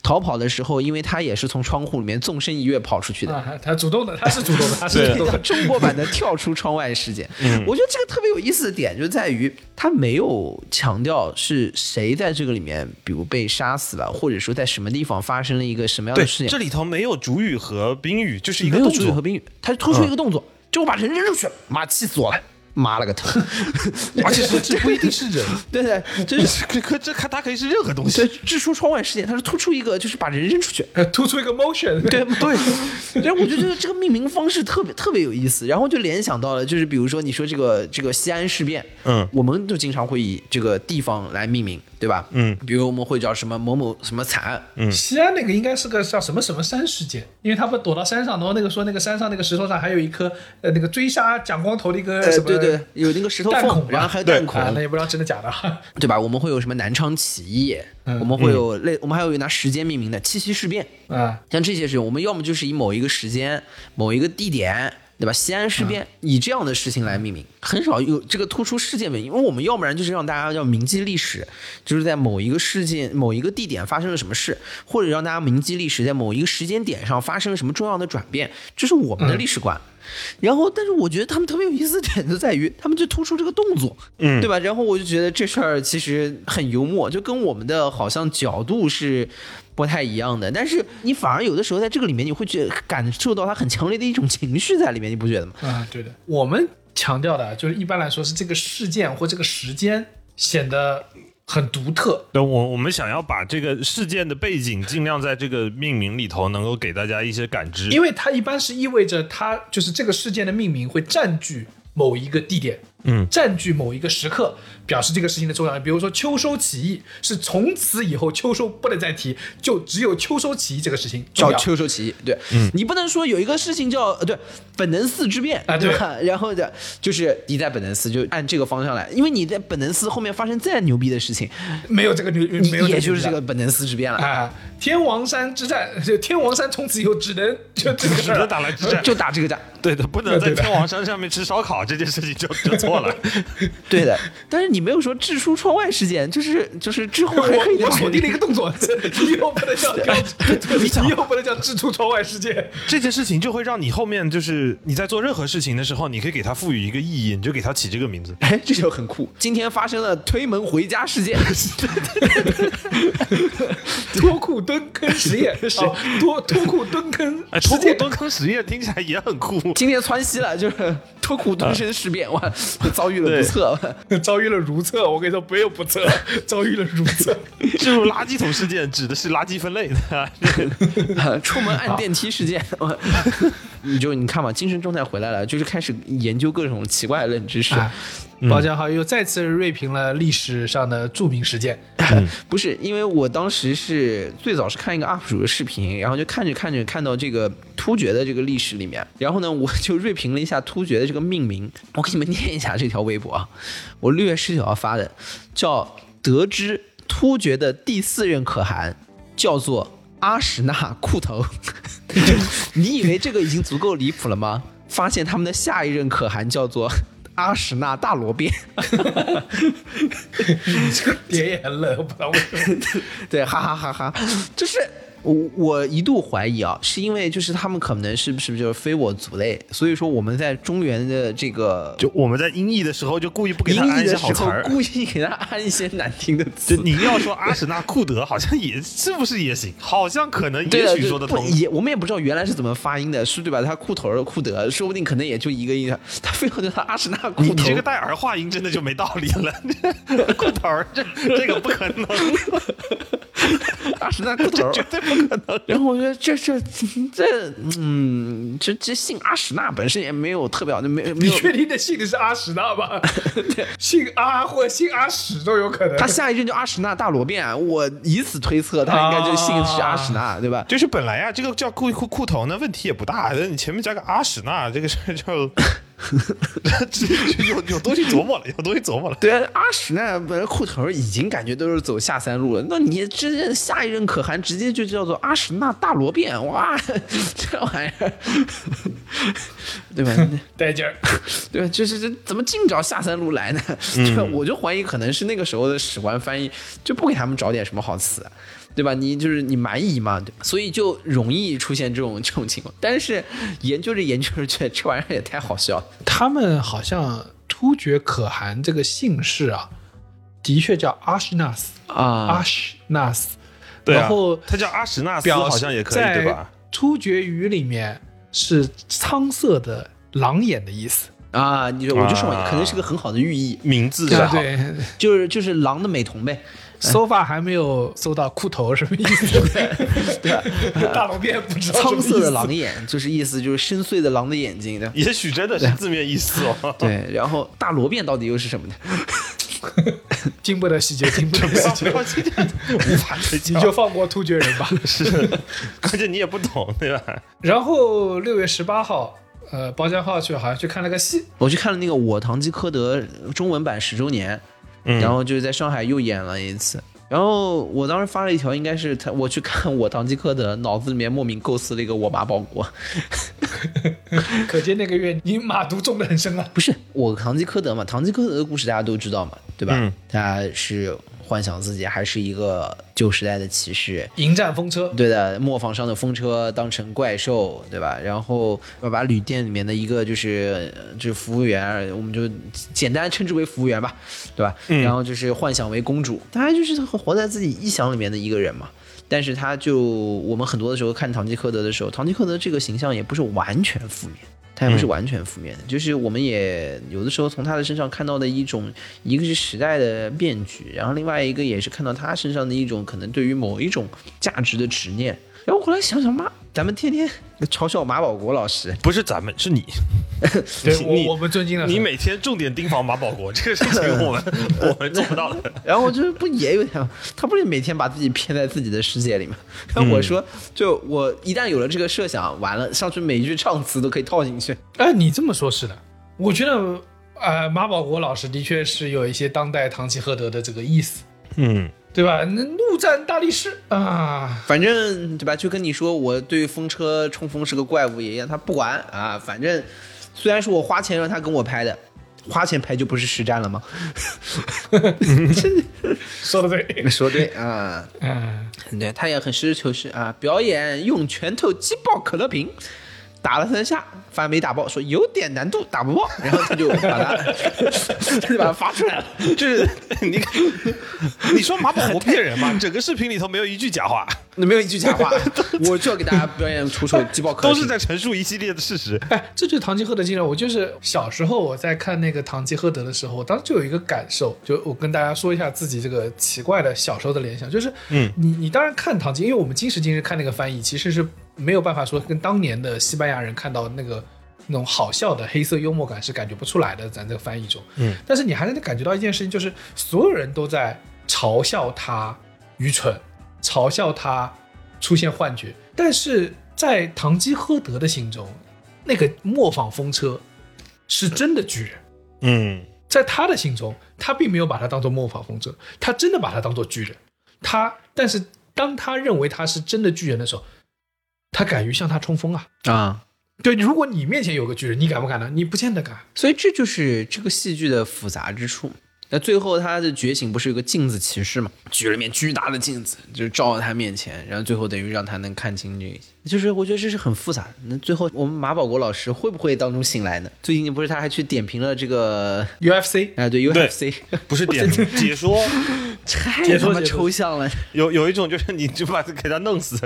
C: 逃跑的时候，因为他也是从窗户里面纵身一跃跑出去的，
B: 啊，他主动的，他是主动的，他是主动的。
C: 中国版的跳出窗外事件。我觉得这个特别有意思的点就在于，他没有强调是谁在这个里面，比如被杀死了，或者说在什么地方发生了一个什么样的事，件
D: 这。里头没有主语和宾语，就是一个
C: 没有
D: 动作。
C: 主语和宾语，他突出一个动作，就我把人扔出去了，妈气死我了。妈了个头！
B: 而且是这不一定是人，
C: 对 对，这是
D: 可可这看它可以是任何东西
C: 对。掷出窗外事件，它是突出一个就是把人扔出去。
B: 呃突出一个 motion，
C: 对对，然后我就觉得这个命名方式特别特别有意思，然后就联想到了，就是比如说你说这个这个西安事变，
D: 嗯，
C: 我们就经常会以这个地方来命名，对吧？
D: 嗯，
C: 比如我们会叫什么某某什么惨。案，
B: 西安那个应该是个叫什么什么山事件，因为他不躲到山上，然后那个说那个山上那个石头上还有一颗呃那个追杀蒋光头的一个
C: 呃
B: 什，么
C: 对对，有那个石头缝，
B: 弹孔，
C: 然后还有
D: 对
C: 弹孔，
B: 啊，那也不知道真的假的。
C: 对吧？我们会有什么南昌起义，我们会有类，我们还有拿时间命名的七七事变，
B: 啊，
C: 像这些事情，我们要么就是以某一个时间、某一个地点，对吧？西安事变、以这样的事情来命名，很少有这个突出事件命名，因为我们要不然就是让大家要铭记历史，就是在某一个事件、某一个地点发生了什么事，或者让大家铭记历史，在某一个时间点上发生了什么重要的转变，这是我们的历史观。然后，但是我觉得他们特别有意思的点就在于，他们就突出这个动作，嗯，对吧？然后我就觉得这事儿其实很幽默，就跟我们的好像角度是不太一样的。但是你反而有的时候在这个里面，你会觉感受到他很强烈的一种情绪在里面，你不觉得吗？
B: 啊，对的，我们强调的就是一般来说是这个事件或这个时间显得很独特。
D: 对，我我们想要把这个事件的背景尽量在这个命名里头能够给大家一些感知。
B: 因为它一般是意味着它就是这个事件的命名会占据某一个地点，
D: 嗯，
B: 占据某一个时刻，表示这个事情的重要性。比如说秋收起义是从此以后秋收不能再提，就只有秋收起义这个事情
C: 叫。秋收起义，对、你不能说有一个事情叫呃对本能寺之变
B: 啊对
C: 吧？然后的就是你在本能寺就按这个方向来，因为你在本能寺后面发生再牛逼的事情，
B: 没有这个牛，没有
C: 也就是这
B: 个
C: 个本能寺之变了。
B: 啊，天王山之战，就天王山从此以后只能就这个事
D: 只能。打来之战，
C: 就打这个仗，
D: 对的，不能在天王山上面吃烧烤这件事情就就错了。
C: 对的。但是你没有说掷出窗外事件，就是就是之后还可以
B: 我我锁定了一个动作，你又不能叫
C: 你
B: 又不能叫掷出窗外事件。
D: 这件事情就会让你后面就是你在做任何事情的时候，你可以给它赋予一个意义，你就给它起这个名字。
C: 哎，这就很酷。今天发生了推门回家事件，
B: 脱裤蹲坑实验是脱脱裤蹲坑
D: 脱裤蹲坑实验听起来也很酷。
C: 今天窜稀了，就是脱裤蹲身事变，哇，遭遇了不测。
B: 遭遇了如厕，我跟你说没有不测，遭遇了如厕。
D: 进入垃圾桶事件指的是垃圾分类的。
C: 出门按电梯事件，你就你看嘛，精神状态回来了，就是开始研究各种奇怪的冷知识。
B: 啊，包家豪又再次锐评了历史上的著名事件。
C: 不是，因为我当时是最早是看一个 UP 主的视频，然后就看着看着看到这个突厥的这个历史里面，然后呢，我就锐评了一下突厥的这个命名。我给你们念一下这条微博啊，我六月十九号发的，叫得知突厥的第四任可汗叫做阿史那库头。你以为这个已经足够离谱了吗？发现他们的下一任可汗叫做阿史那大罗变。
B: 你这个点也很冷，我不知道为什么。
C: 对，哈哈哈哈，就是我我一度怀疑啊，是因为就是他们可能是不是就是非我族类，所以说我们在中原的这个
D: 就我们在音译的时候就故意不给他安一些好词儿，。
C: 故意给他安一些难听的词
D: 就。你要说阿史那库德，好像也是不是也行？好像可能，也许说得通。
C: 也我们也不知道原来是怎么发音的，是对吧？他裤头的库德，说不定可能也就一个音，他非要叫他阿史那库头
D: 你你这。个带儿化音真的就没道理了，裤头儿这这个不可能，
C: 阿史那裤头，
D: 绝对不可能。
C: 然后我觉得这这这嗯，这这姓阿史那本身也没有特别好就，没 没有。
B: 你确定这姓是阿史那吗？姓阿或者姓阿史都有可能。
C: 他下一任就阿史那大罗变，我以此推测他应该就姓是阿史那，对吧？
D: 就是本来呀、这个叫裤裤裤头呢，问题也不大，但你前面加个阿史那，这个事儿就 有有东西琢磨了，有东西琢磨了。
C: 对啊，阿史那本来裤头已经感觉都是走下三路了，那你这下一任可汗直接就叫做阿史那大罗变，哇，这玩意儿，对吧？
B: 带劲儿。
C: 对吧？就是这怎么净找下三路来呢？对吧？我就怀疑可能是那个时候的史官翻译就不给他们找点什么好词。对吧？你就是你蛮夷嘛，对吧？所以就容易出现这种这种情况。但是研究着研究着，觉得这玩意儿也太好笑了。
B: 他们好像突厥可汗这个姓氏啊，的确叫阿什纳斯，
C: 啊
B: 阿什纳斯。
D: 对啊
B: 然后
D: 他叫阿什纳斯，
B: 表
D: 好像也可以，对吧？？
B: 突厥语里面是苍色的狼眼的意思。
C: 啊，你说我就说
D: 嘛
C: 可能是个很好的寓意，
D: 名字是好，
B: 对对
C: 就是就是狼的美瞳呗。
B: ，so far 还没有搜到裤头什么意思？对吧？大龙变不知道
C: 苍色的狼眼，就是意思就是深邃的狼的眼睛的。
D: 也许真的是字面意思哦。
C: 对，然后大罗便到底又是什么呢？
B: 经不得细究，经不得细节，
D: 无法推
B: 你，就放过突厥人吧。
D: 是，关键你也不懂，对吧？
B: 然后六月十八号，呃，包江浩去好像去看了个戏，
C: 我去看了那个《我堂吉诃德》中文版十周年，
D: 嗯
C: 然后就是在上海又演了一次。然后我当时发了一条，应该是他我去看《我堂吉诃德》，脑子里面莫名构思了一个我马保国，
B: 可见那个月你马毒中的很深啊。
C: 不是我堂吉诃德嘛？堂吉诃德的故事大家都知道嘛，对吧？
D: 嗯
C: 他是幻想自己还是一个旧时代的骑士，
B: 迎战风车，
C: 对的，磨坊上的风车当成怪兽，对吧？然后要把旅店里面的一个就是呃就是服务员，我们就简单称之为服务员吧，对吧？然后就是幻想为公主，大家就是活在自己臆想里面的一个人嘛。但是他就我们很多的时候看堂吉诃德的时候，堂吉诃德这个形象也不是完全负面。他也不是完全负面的，就是我们也有的时候从他的身上看到的一种，一个是时代的变局，然后另外一个也是看到他身上的一种可能对于某一种价值的执念。然后后来想想妈，咱们天天嘲笑马保国老师，
D: 不是咱们，是你。
B: 对我我们尊敬的很
D: 你每天重点盯防马保国，这个事情 我们 我们做不到的。
C: 然后就是不也有点，他不是每天把自己骗在自己的世界里吗？然后我说，就我一旦有了这个设想，完了上去每一句唱词都可以套进去。
B: 哎，你这么说，是的，我觉得，呃，马保国老师的确是有一些当代堂吉诃德的这个意思，
D: 嗯，
B: 对吧？那怒战大力士啊，
C: 反正对吧？就跟你说，我对风车冲锋是个怪物一样，他不管啊。反正虽然是我花钱让他跟我拍的，花钱拍就不是实战了吗？
B: 说的对，
C: 说对啊，
B: 嗯，
C: 对他也很实事求是啊。表演用拳头击爆可乐瓶，打了三下，发现没打爆，说有点难度，打不爆，然后他就把它 他就把它发出来了。
D: 就是你 你说马保国骗人吗？整个视频里头没有一句假话，
C: 那没有一句假话，我就要给大家表演出手击爆可。
D: 都是在陈述一系列的事实。
B: 哎，这就是堂吉诃德精神。我就是小时候我在看那个堂吉诃德的时候，我当时就有一个感受，就我跟大家说一下自己这个奇怪的小时候的联想，就是，
D: 嗯，
B: 你你当然看堂吉，因为我们今时今日看那个翻译，其实是没有办法说跟当年的西班牙人看到那个那种好笑的黑色幽默感是感觉不出来的，咱这个翻译中，
D: 嗯，
B: 但是你还是能感觉到一件事情，就是所有人都在嘲笑他愚蠢，嘲笑他出现幻觉，但是在堂吉诃德的心中，那个磨坊风车是真的巨人，
D: 嗯。
B: 在他的心中，他并没有把它当做磨坊风车，他真的把它当做巨人。他，但是当他认为他是真的巨人的时候，他敢于向他冲锋啊！
C: 啊。
B: 对，如果你面前有个巨人，你敢不敢呢？你不见得敢。
C: 所以这就是这个戏剧的复杂之处。那最后他的觉醒不是有个镜子骑士嘛？举了面巨大的镜子，就是照到他面前，然后最后等于让他能看清这个。就是我觉得这是很复杂的。那最后我们马保国老师会不会当中醒来呢？最近不是他还去点评了这个
B: UFC
C: 啊，对 UFC，
D: 不是点评解说，
C: 太他妈抽象了。
D: 有有一种就是你就把他给他弄死。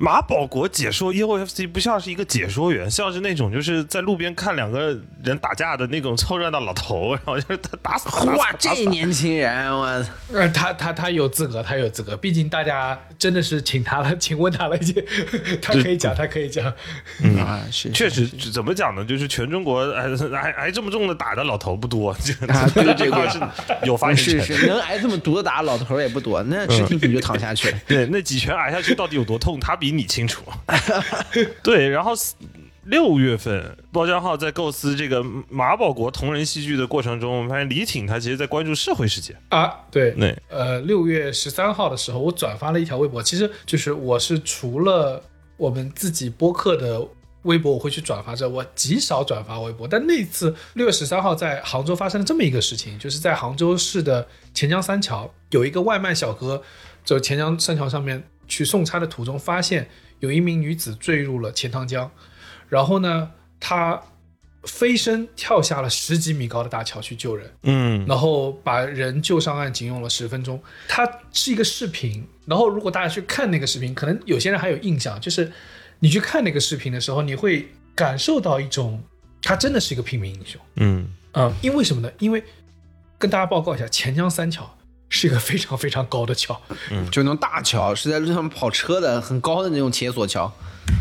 D: 马保国解说 UFC 不像是一个解说员，像是那种就是在路边看两个人打架的那种凑热闹老头，然后就是他打死
C: 哇，这年轻人，我
B: 呃，他他他有资格，他有资格，毕竟大家真的是请他了，请问他了一些，他可以讲，他可以讲。
C: 啊是
D: 确实，怎么讲呢？就是全中国挨挨挨这么重的打的老头不多，这个
C: 啊对这个
D: 是有发言
C: 是
D: 权。
C: 是能挨这么毒的打的老头儿也不多，那吃挺挺就躺下去了。
D: 对，那几拳挨下去到底有多痛，他比你清楚。对，然后六月份，包浆浩在构思这个马保国同人戏剧的过程中，我们发现李挺他其实在关注社会事件。
B: 啊，对，
D: 那，
B: 呃，六月十三号的时候，我转发了一条微博，其实就是我是除了我们自己播客的微博，我会去转发这，我极少转发微博。但那次六月十三号在杭州发生了这么一个事情，就是在杭州市的钱江三桥，有一个外卖小哥走钱江三桥上面去送餐的途中，发现有一名女子坠入了钱塘江，然后呢，他飞身跳下了十几米高的大桥去救人。
D: 嗯
B: 然后把人救上岸，仅用了十分钟。它是一个视频，然后如果大家去看那个视频，可能有些人还有印象，就是你去看那个视频的时候，你会感受到一种他真的是一个平民英雄。
D: 嗯
B: 嗯，因为什么呢？因为跟大家报告一下，钱江三桥是一个非常非常高的桥，嗯
C: 就那种大桥，是在路上跑车的，很高的那种铁索桥。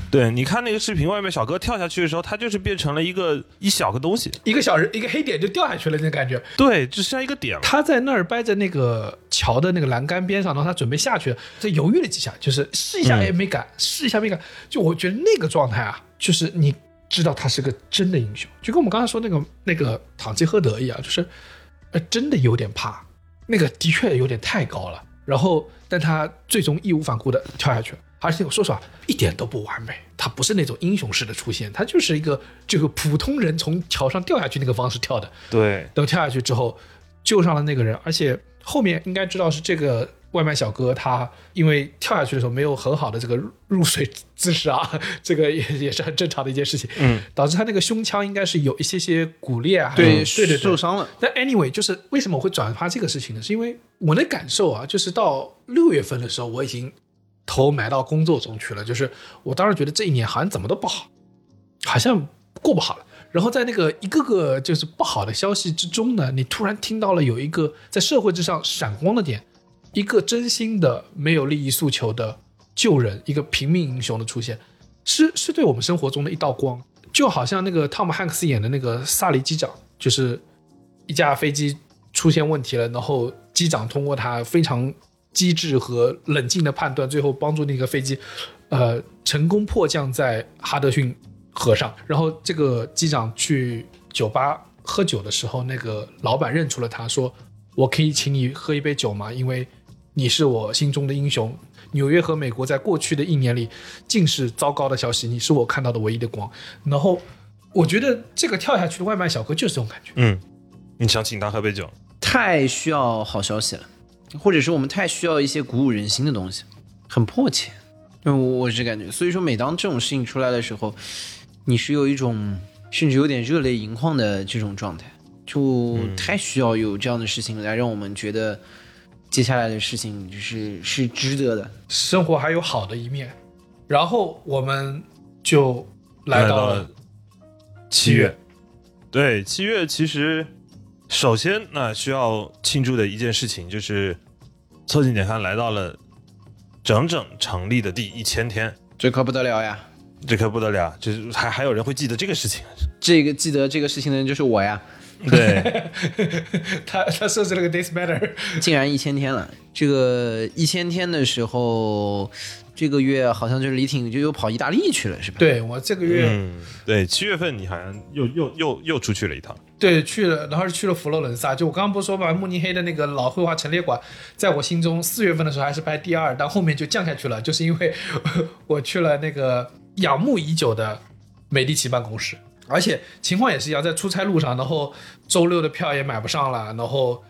D: 对，你看那个视频，外面小哥跳下去的时候，他就是变成了一个一小个东西，
B: 一个小人一个黑点就掉下去了，那感觉。
D: 对，就像一个点。
B: 他在那儿掰着那个桥的那个栏杆边上，然后他准备下去，他犹豫了几下，就是试一下也没敢，试一下没敢。就我觉得那个状态啊，就是你知道他是个真的英雄，就跟我们刚才说那个那个堂吉诃德一样，就是呃真的有点怕，那个的确有点太高了。然后，但他最终义无反顾的跳下去了。而且我说实话，一点都不完美，他不是那种英雄式的出现，他就是一个这个普通人从桥上掉下去那个方式跳的。
D: 对，
B: 等跳下去之后，救上了那个人，而且后面应该知道是这个外卖小哥，他因为跳下去的时候没有很好的这个入入水 姿势啊，这个也 也是很正常的一件事情，
D: 嗯，
B: 导致他那个胸腔应该是有一些些骨裂啊，
C: 对
B: 对对对，
C: 受伤了。
B: 但 anyway，就是为什么我会转发这个事情呢？是因为我的感受啊，就是到六月份的时候，我已经头埋到工作中去了，就是我当时觉得这一年好像怎么都不好，好像过不好了。然后在那个一个个就是不好的消息之中呢，你突然听到了有一个在社会之上闪光的点，一个真心的没有利益诉求的救人，一个平民英雄的出现，是是对我们生活中的一道光，就好像那个汤姆汉克斯演的那个萨利机长，就是一架飞机出现问题了，然后机长通过他非常机智和冷静的判断，最后帮助那个飞机，呃，成功迫降在哈德逊河上。然后这个机长去酒吧喝酒的时候，那个老板认出了他，说：“我可以请你喝一杯酒吗？因为你是我心中的英雄。纽约和美国在过去的一年里尽是糟糕的消息，你是我看到的唯一的光。”然后我觉得这个跳下去的外卖小哥就是这种感觉。
D: 嗯，你想请他喝杯酒？
C: 太需要好消息了，或者是我们太需要一些鼓舞人心的东西，很迫切。我我是感觉，所以说每当这种事情出来的时候，你是有一种甚至有点热泪盈眶的这种状态，就太需要有这样的事情来让我们觉得接下来的事情就是是值得的。
B: 生活还有好的一面。然后我们就来到了
D: 七月。对，七月其实首先那需要庆祝的一件事情就是凑近点看来到了整整成立的第一千天，
C: 这可不得了呀！
D: 这可不得了，就是还还有人会记得这个事情。
C: 这个记得这个事情的人就是我呀，
D: 对，
B: 他他设置了个 days matter，
C: 竟然一千天了。这个一千天的时候，这个月好像就是李挺就又跑意大利去了，是吧？
B: 对我这个月、
D: 嗯，对，七月份你好像又又又又出去了一趟。
B: 对去了，然后是去了佛罗伦萨。就我刚刚不是说嘛，慕尼黑的那个老绘画陈列馆，在我心中四月份的时候还是排第二，但后面就降下去了，就是因为我去了那个仰慕已久的美第奇办公室。而且情况也是一样，在出差路上，然后周六的票也买不上了，然后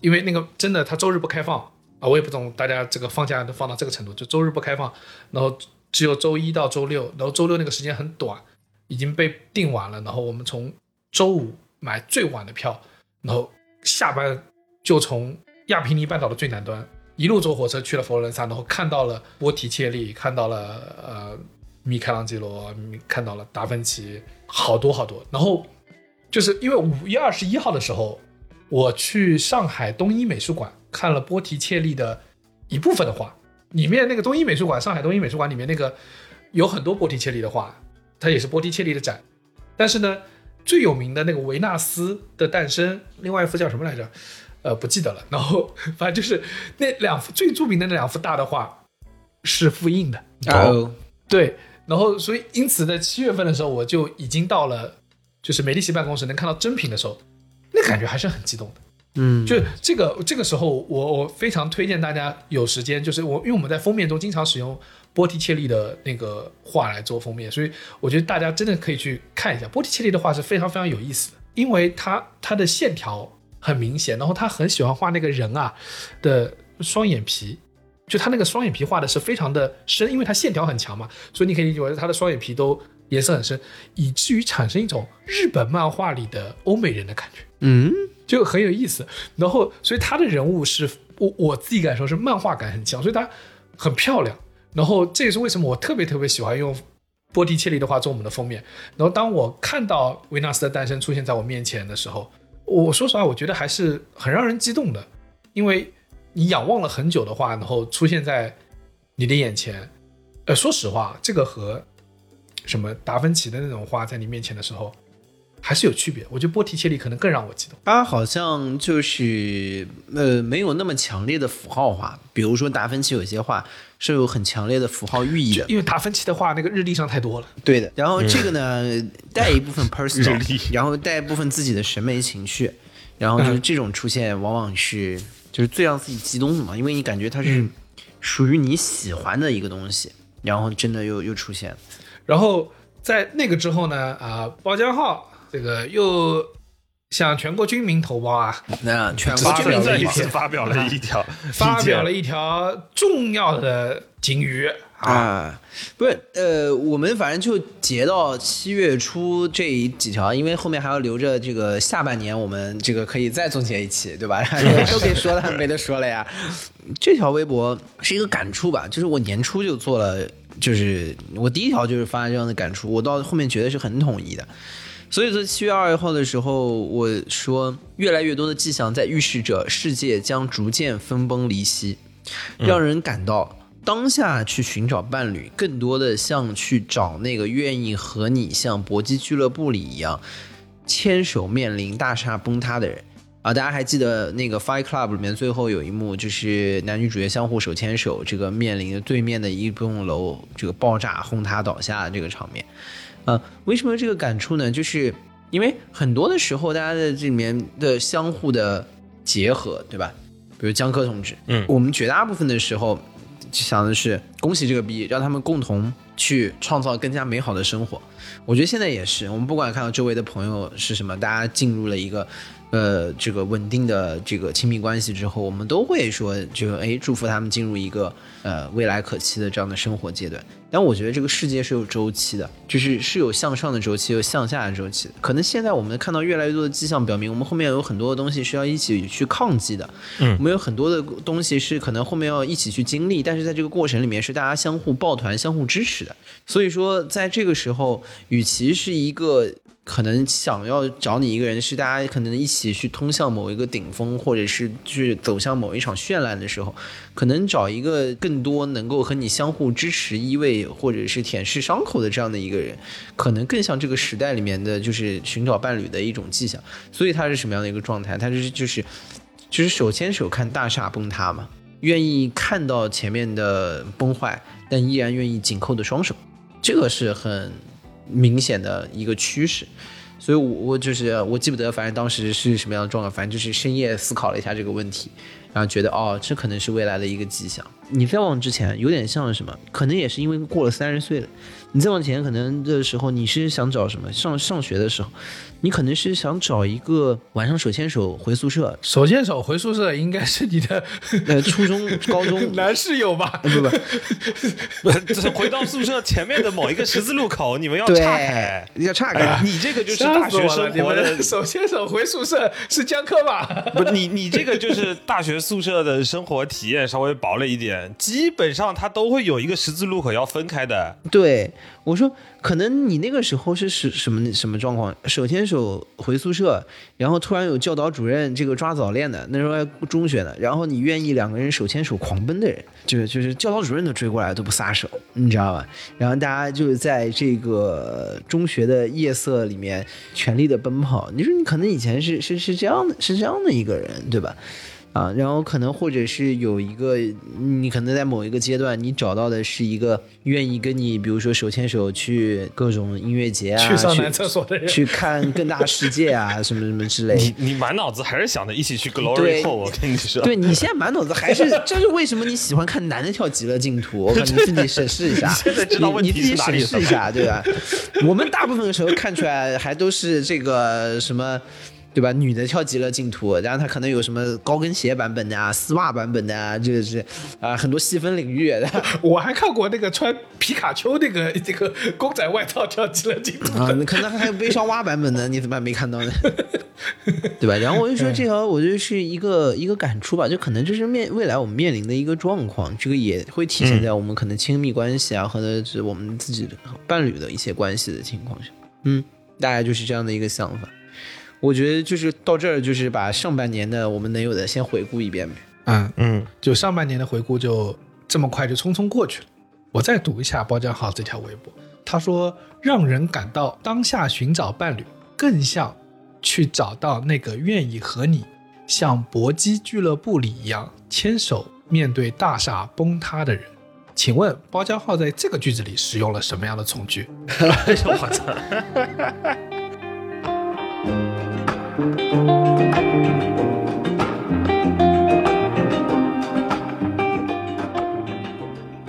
B: 因为那个真的他周日不开放啊，我也不懂大家这个放假都放到这个程度，就周日不开放，然后只有周一到周六，然后周六那个时间很短，已经被订完了，然后我们从周五买最晚的票，然后下班就从亚平尼半岛的最南端一路坐火车去了佛罗伦萨，然后看到了波提切利，看到了呃米开朗基罗，看到了达芬奇，好多好多。然后就是因为五月二十一号的时候，我去上海东一美术馆看了波提切利的一部分的画，里面那个东一美术馆，上海东一美术馆里面那个有很多波提切利的画，它也是波提切利的展。但是呢，最有名的那个维纳斯的诞生，另外一幅叫什么来着？呃，不记得了。然后反正就是那两幅最著名的那两幅大的画是复印的。
C: 哦，
B: 对，然后所以因此在七月份的时候，我就已经到了就是美丽奇办公室能看到真品的时候，那感觉还是很激动的。
C: 嗯，
B: 就这个这个时候，我我非常推荐大家有时间，就是我因为我们在封面中经常使用波提切利的那个画来做封面，所以我觉得大家真的可以去看一下波提切利的画是非常非常有意思的，因为他他的线条很明显，然后他很喜欢画那个人啊的双眼皮。就他那个双眼皮画的是非常的深，因为他线条很强嘛，所以你可以理解为他的双眼皮都颜色很深，以至于产生一种日本漫画里的欧美人的感觉。
C: 嗯，
B: 就很有意思。然后，所以他的人物是我我自己感受是漫画感很强，所以他很漂亮。然后这也是为什么我特别特别喜欢用波提切利的画做我们的封面。然后当我看到维纳斯的诞生出现在我面前的时候，我说实话，我觉得还是很让人激动的，因为你仰望了很久的话，然后出现在你的眼前。呃，说实话，这个和什么达芬奇的那种画在你面前的时候，还是有区别。我觉得波提切利可能更让我激动。
C: 他好像就是呃没有那么强烈的符号化，比如说达芬奇有些画是有很强烈的符号寓意的，
B: 因为达芬奇的画那个日历上太多了。
C: 对的。然后这个呢带一部分 personal，
D: 历
C: 然后带一部分自己的审美情绪，然后就是这种出现往往是就是最让自己激动的嘛，因为你感觉它是属于你喜欢的一个东西，然后真的又又出现了。
B: 然后在那个之后呢，啊，包浆号这个又向全国军民投包啊，
C: 那全国军民
B: 在一篇
D: 再一次 发表了一条
B: 发表了一条重要的警语啊，
C: 啊，不是，呃，我们反正就截到七月初这几条，因为后面还要留着这个下半年，我们这个可以再总结一期，对吧？都给说了，没得说了呀。这条微博是一个感触吧，就是我年初就做了，就是我第一条就是发这样的感触，我到后面觉得是很统一的。所以说七月二号的时候，我说越来越多的迹象在预示着世界将逐渐分崩离析，让人感到当下去寻找伴侣，更多的像去找那个愿意和你像搏击俱乐部里一样牵手面临大厦崩塌的人。啊，大家还记得那个《Fight Club》里面最后有一幕，就是男女主角相互手牵手，这个面临着对面的一栋楼这个爆炸轰塌倒下的这个场面。呃，为什么这个感触呢？就是因为很多的时候，大家在这里面的相互的结合，对吧？比如江科同志，
D: 嗯
C: 我们绝大部分的时候想的是恭喜这个逼，让他们共同去创造更加美好的生活。我觉得现在也是，我们不管看到周围的朋友是什么，大家进入了一个呃这个稳定的这个亲密关系之后，我们都会说这个哎祝福他们进入一个呃未来可期的这样的生活阶段。但我觉得这个世界是有周期的，就是是有向上的周期，有向下的周期的。可能现在我们看到越来越多的迹象表明，我们后面有很多的东西是要一起去抗击的。
D: 嗯
C: 我们有很多的东西是可能后面要一起去经历，但是在这个过程里面是大家相互抱团、相互支持的。所以说，在这个时候，与其是一个可能想要找你一个人，是大家可能一起去通向某一个顶峰，或者是去走向某一场绚烂的时候，可能找一个更多能够和你相互支持、依偎，或者是舔舐伤口的这样的一个人，可能更像这个时代里面的就是寻找伴侣的一种迹象。所以他是什么样的一个状态？他是就是就是手牵手看大厦崩塌嘛，愿意看到前面的崩坏，但依然愿意紧扣的双手，这个是很明显的一个趋势。所以我，我就是我记不得，反正当时是什么样的状况，反正就是深夜思考了一下这个问题，然后觉得哦，这可能是未来的一个迹象。你再往之前，有点像什么？可能也是因为过了三十岁了。你再往前，可能的时候你是想找什么？上上学的时候，你可能是想找一个晚上手牵手回宿舍，
B: 手牵手回宿舍应该是你的
C: 呃，初中、高中
B: 男室友吧？
C: 不不，
D: 这是回到宿舍前面的某一个十字路口，你们要岔开。，
C: 要岔开。
D: 哎你这个就是大学生活的
B: 手牵手回宿舍是江科吧？
D: 不，你你这个就是大学宿舍的生活体验稍微薄了一点，基本上它都会有一个十字路口要分开的。
C: 对，我说可能你那个时候是什什么什么状况？手牵手回宿舍，然后突然有教导主任这个抓早恋的，那时候还中学呢，然后你愿意两个人手牵手狂奔的人，就是就是教导主任都追过来都不撒手，你知道吧？然后大家就在这个中学的夜色里面全力的奔跑。你说你可能以前是是是这样的，是这样的一个人，对吧？啊，然后可能或者是有一个，你可能在某一个阶段，你找到的是一个愿意跟你，比如说手牵手去各种音乐节啊，
B: 去上男厕所的人
C: 去看更大世界啊，什么什么之类
D: 你你满脑子还是想着一起去 Glory 我跟你说。
C: 对你现在满脑子还是，这是为什么你喜欢看男的跳极乐净土？我靠，你自己审视一下，
D: 现在知道问题
C: 你你自己审视一下，对吧？我们大部分的时候看出来还都是这个什么。对吧？女的跳极乐净土，然后她可能有什么高跟鞋版本的啊、丝袜版本的啊，这个是啊、很多细分领域的
B: 我还看过那个穿皮卡丘那个这个公仔外套跳极乐净土
C: 啊，可能还有悲伤蛙版本的，你怎么还没看到呢？对吧？然后我就说这条，我觉得是一个一个感触吧，就可能这是面未来我们面临的一个状况，这个也会体现在我们可能亲密关系啊，或者是我们自己的伴侣的一些关系的情况下，嗯，大概就是这样的一个想法。我觉得就是到这儿，就是把上半年的我们能有的先回顾一遍呗。
B: 嗯，
D: 嗯，
B: 就上半年的回顾就这么快就匆匆过去了。我再读一下包江浩这条微博，他说：“让人感到当下寻找伴侣，更像去找到那个愿意和你像搏击俱乐部里一样牵手面对大厦崩塌的人。”请问包江浩在这个句子里使用了什么样的从句？
D: 我操，Thank you.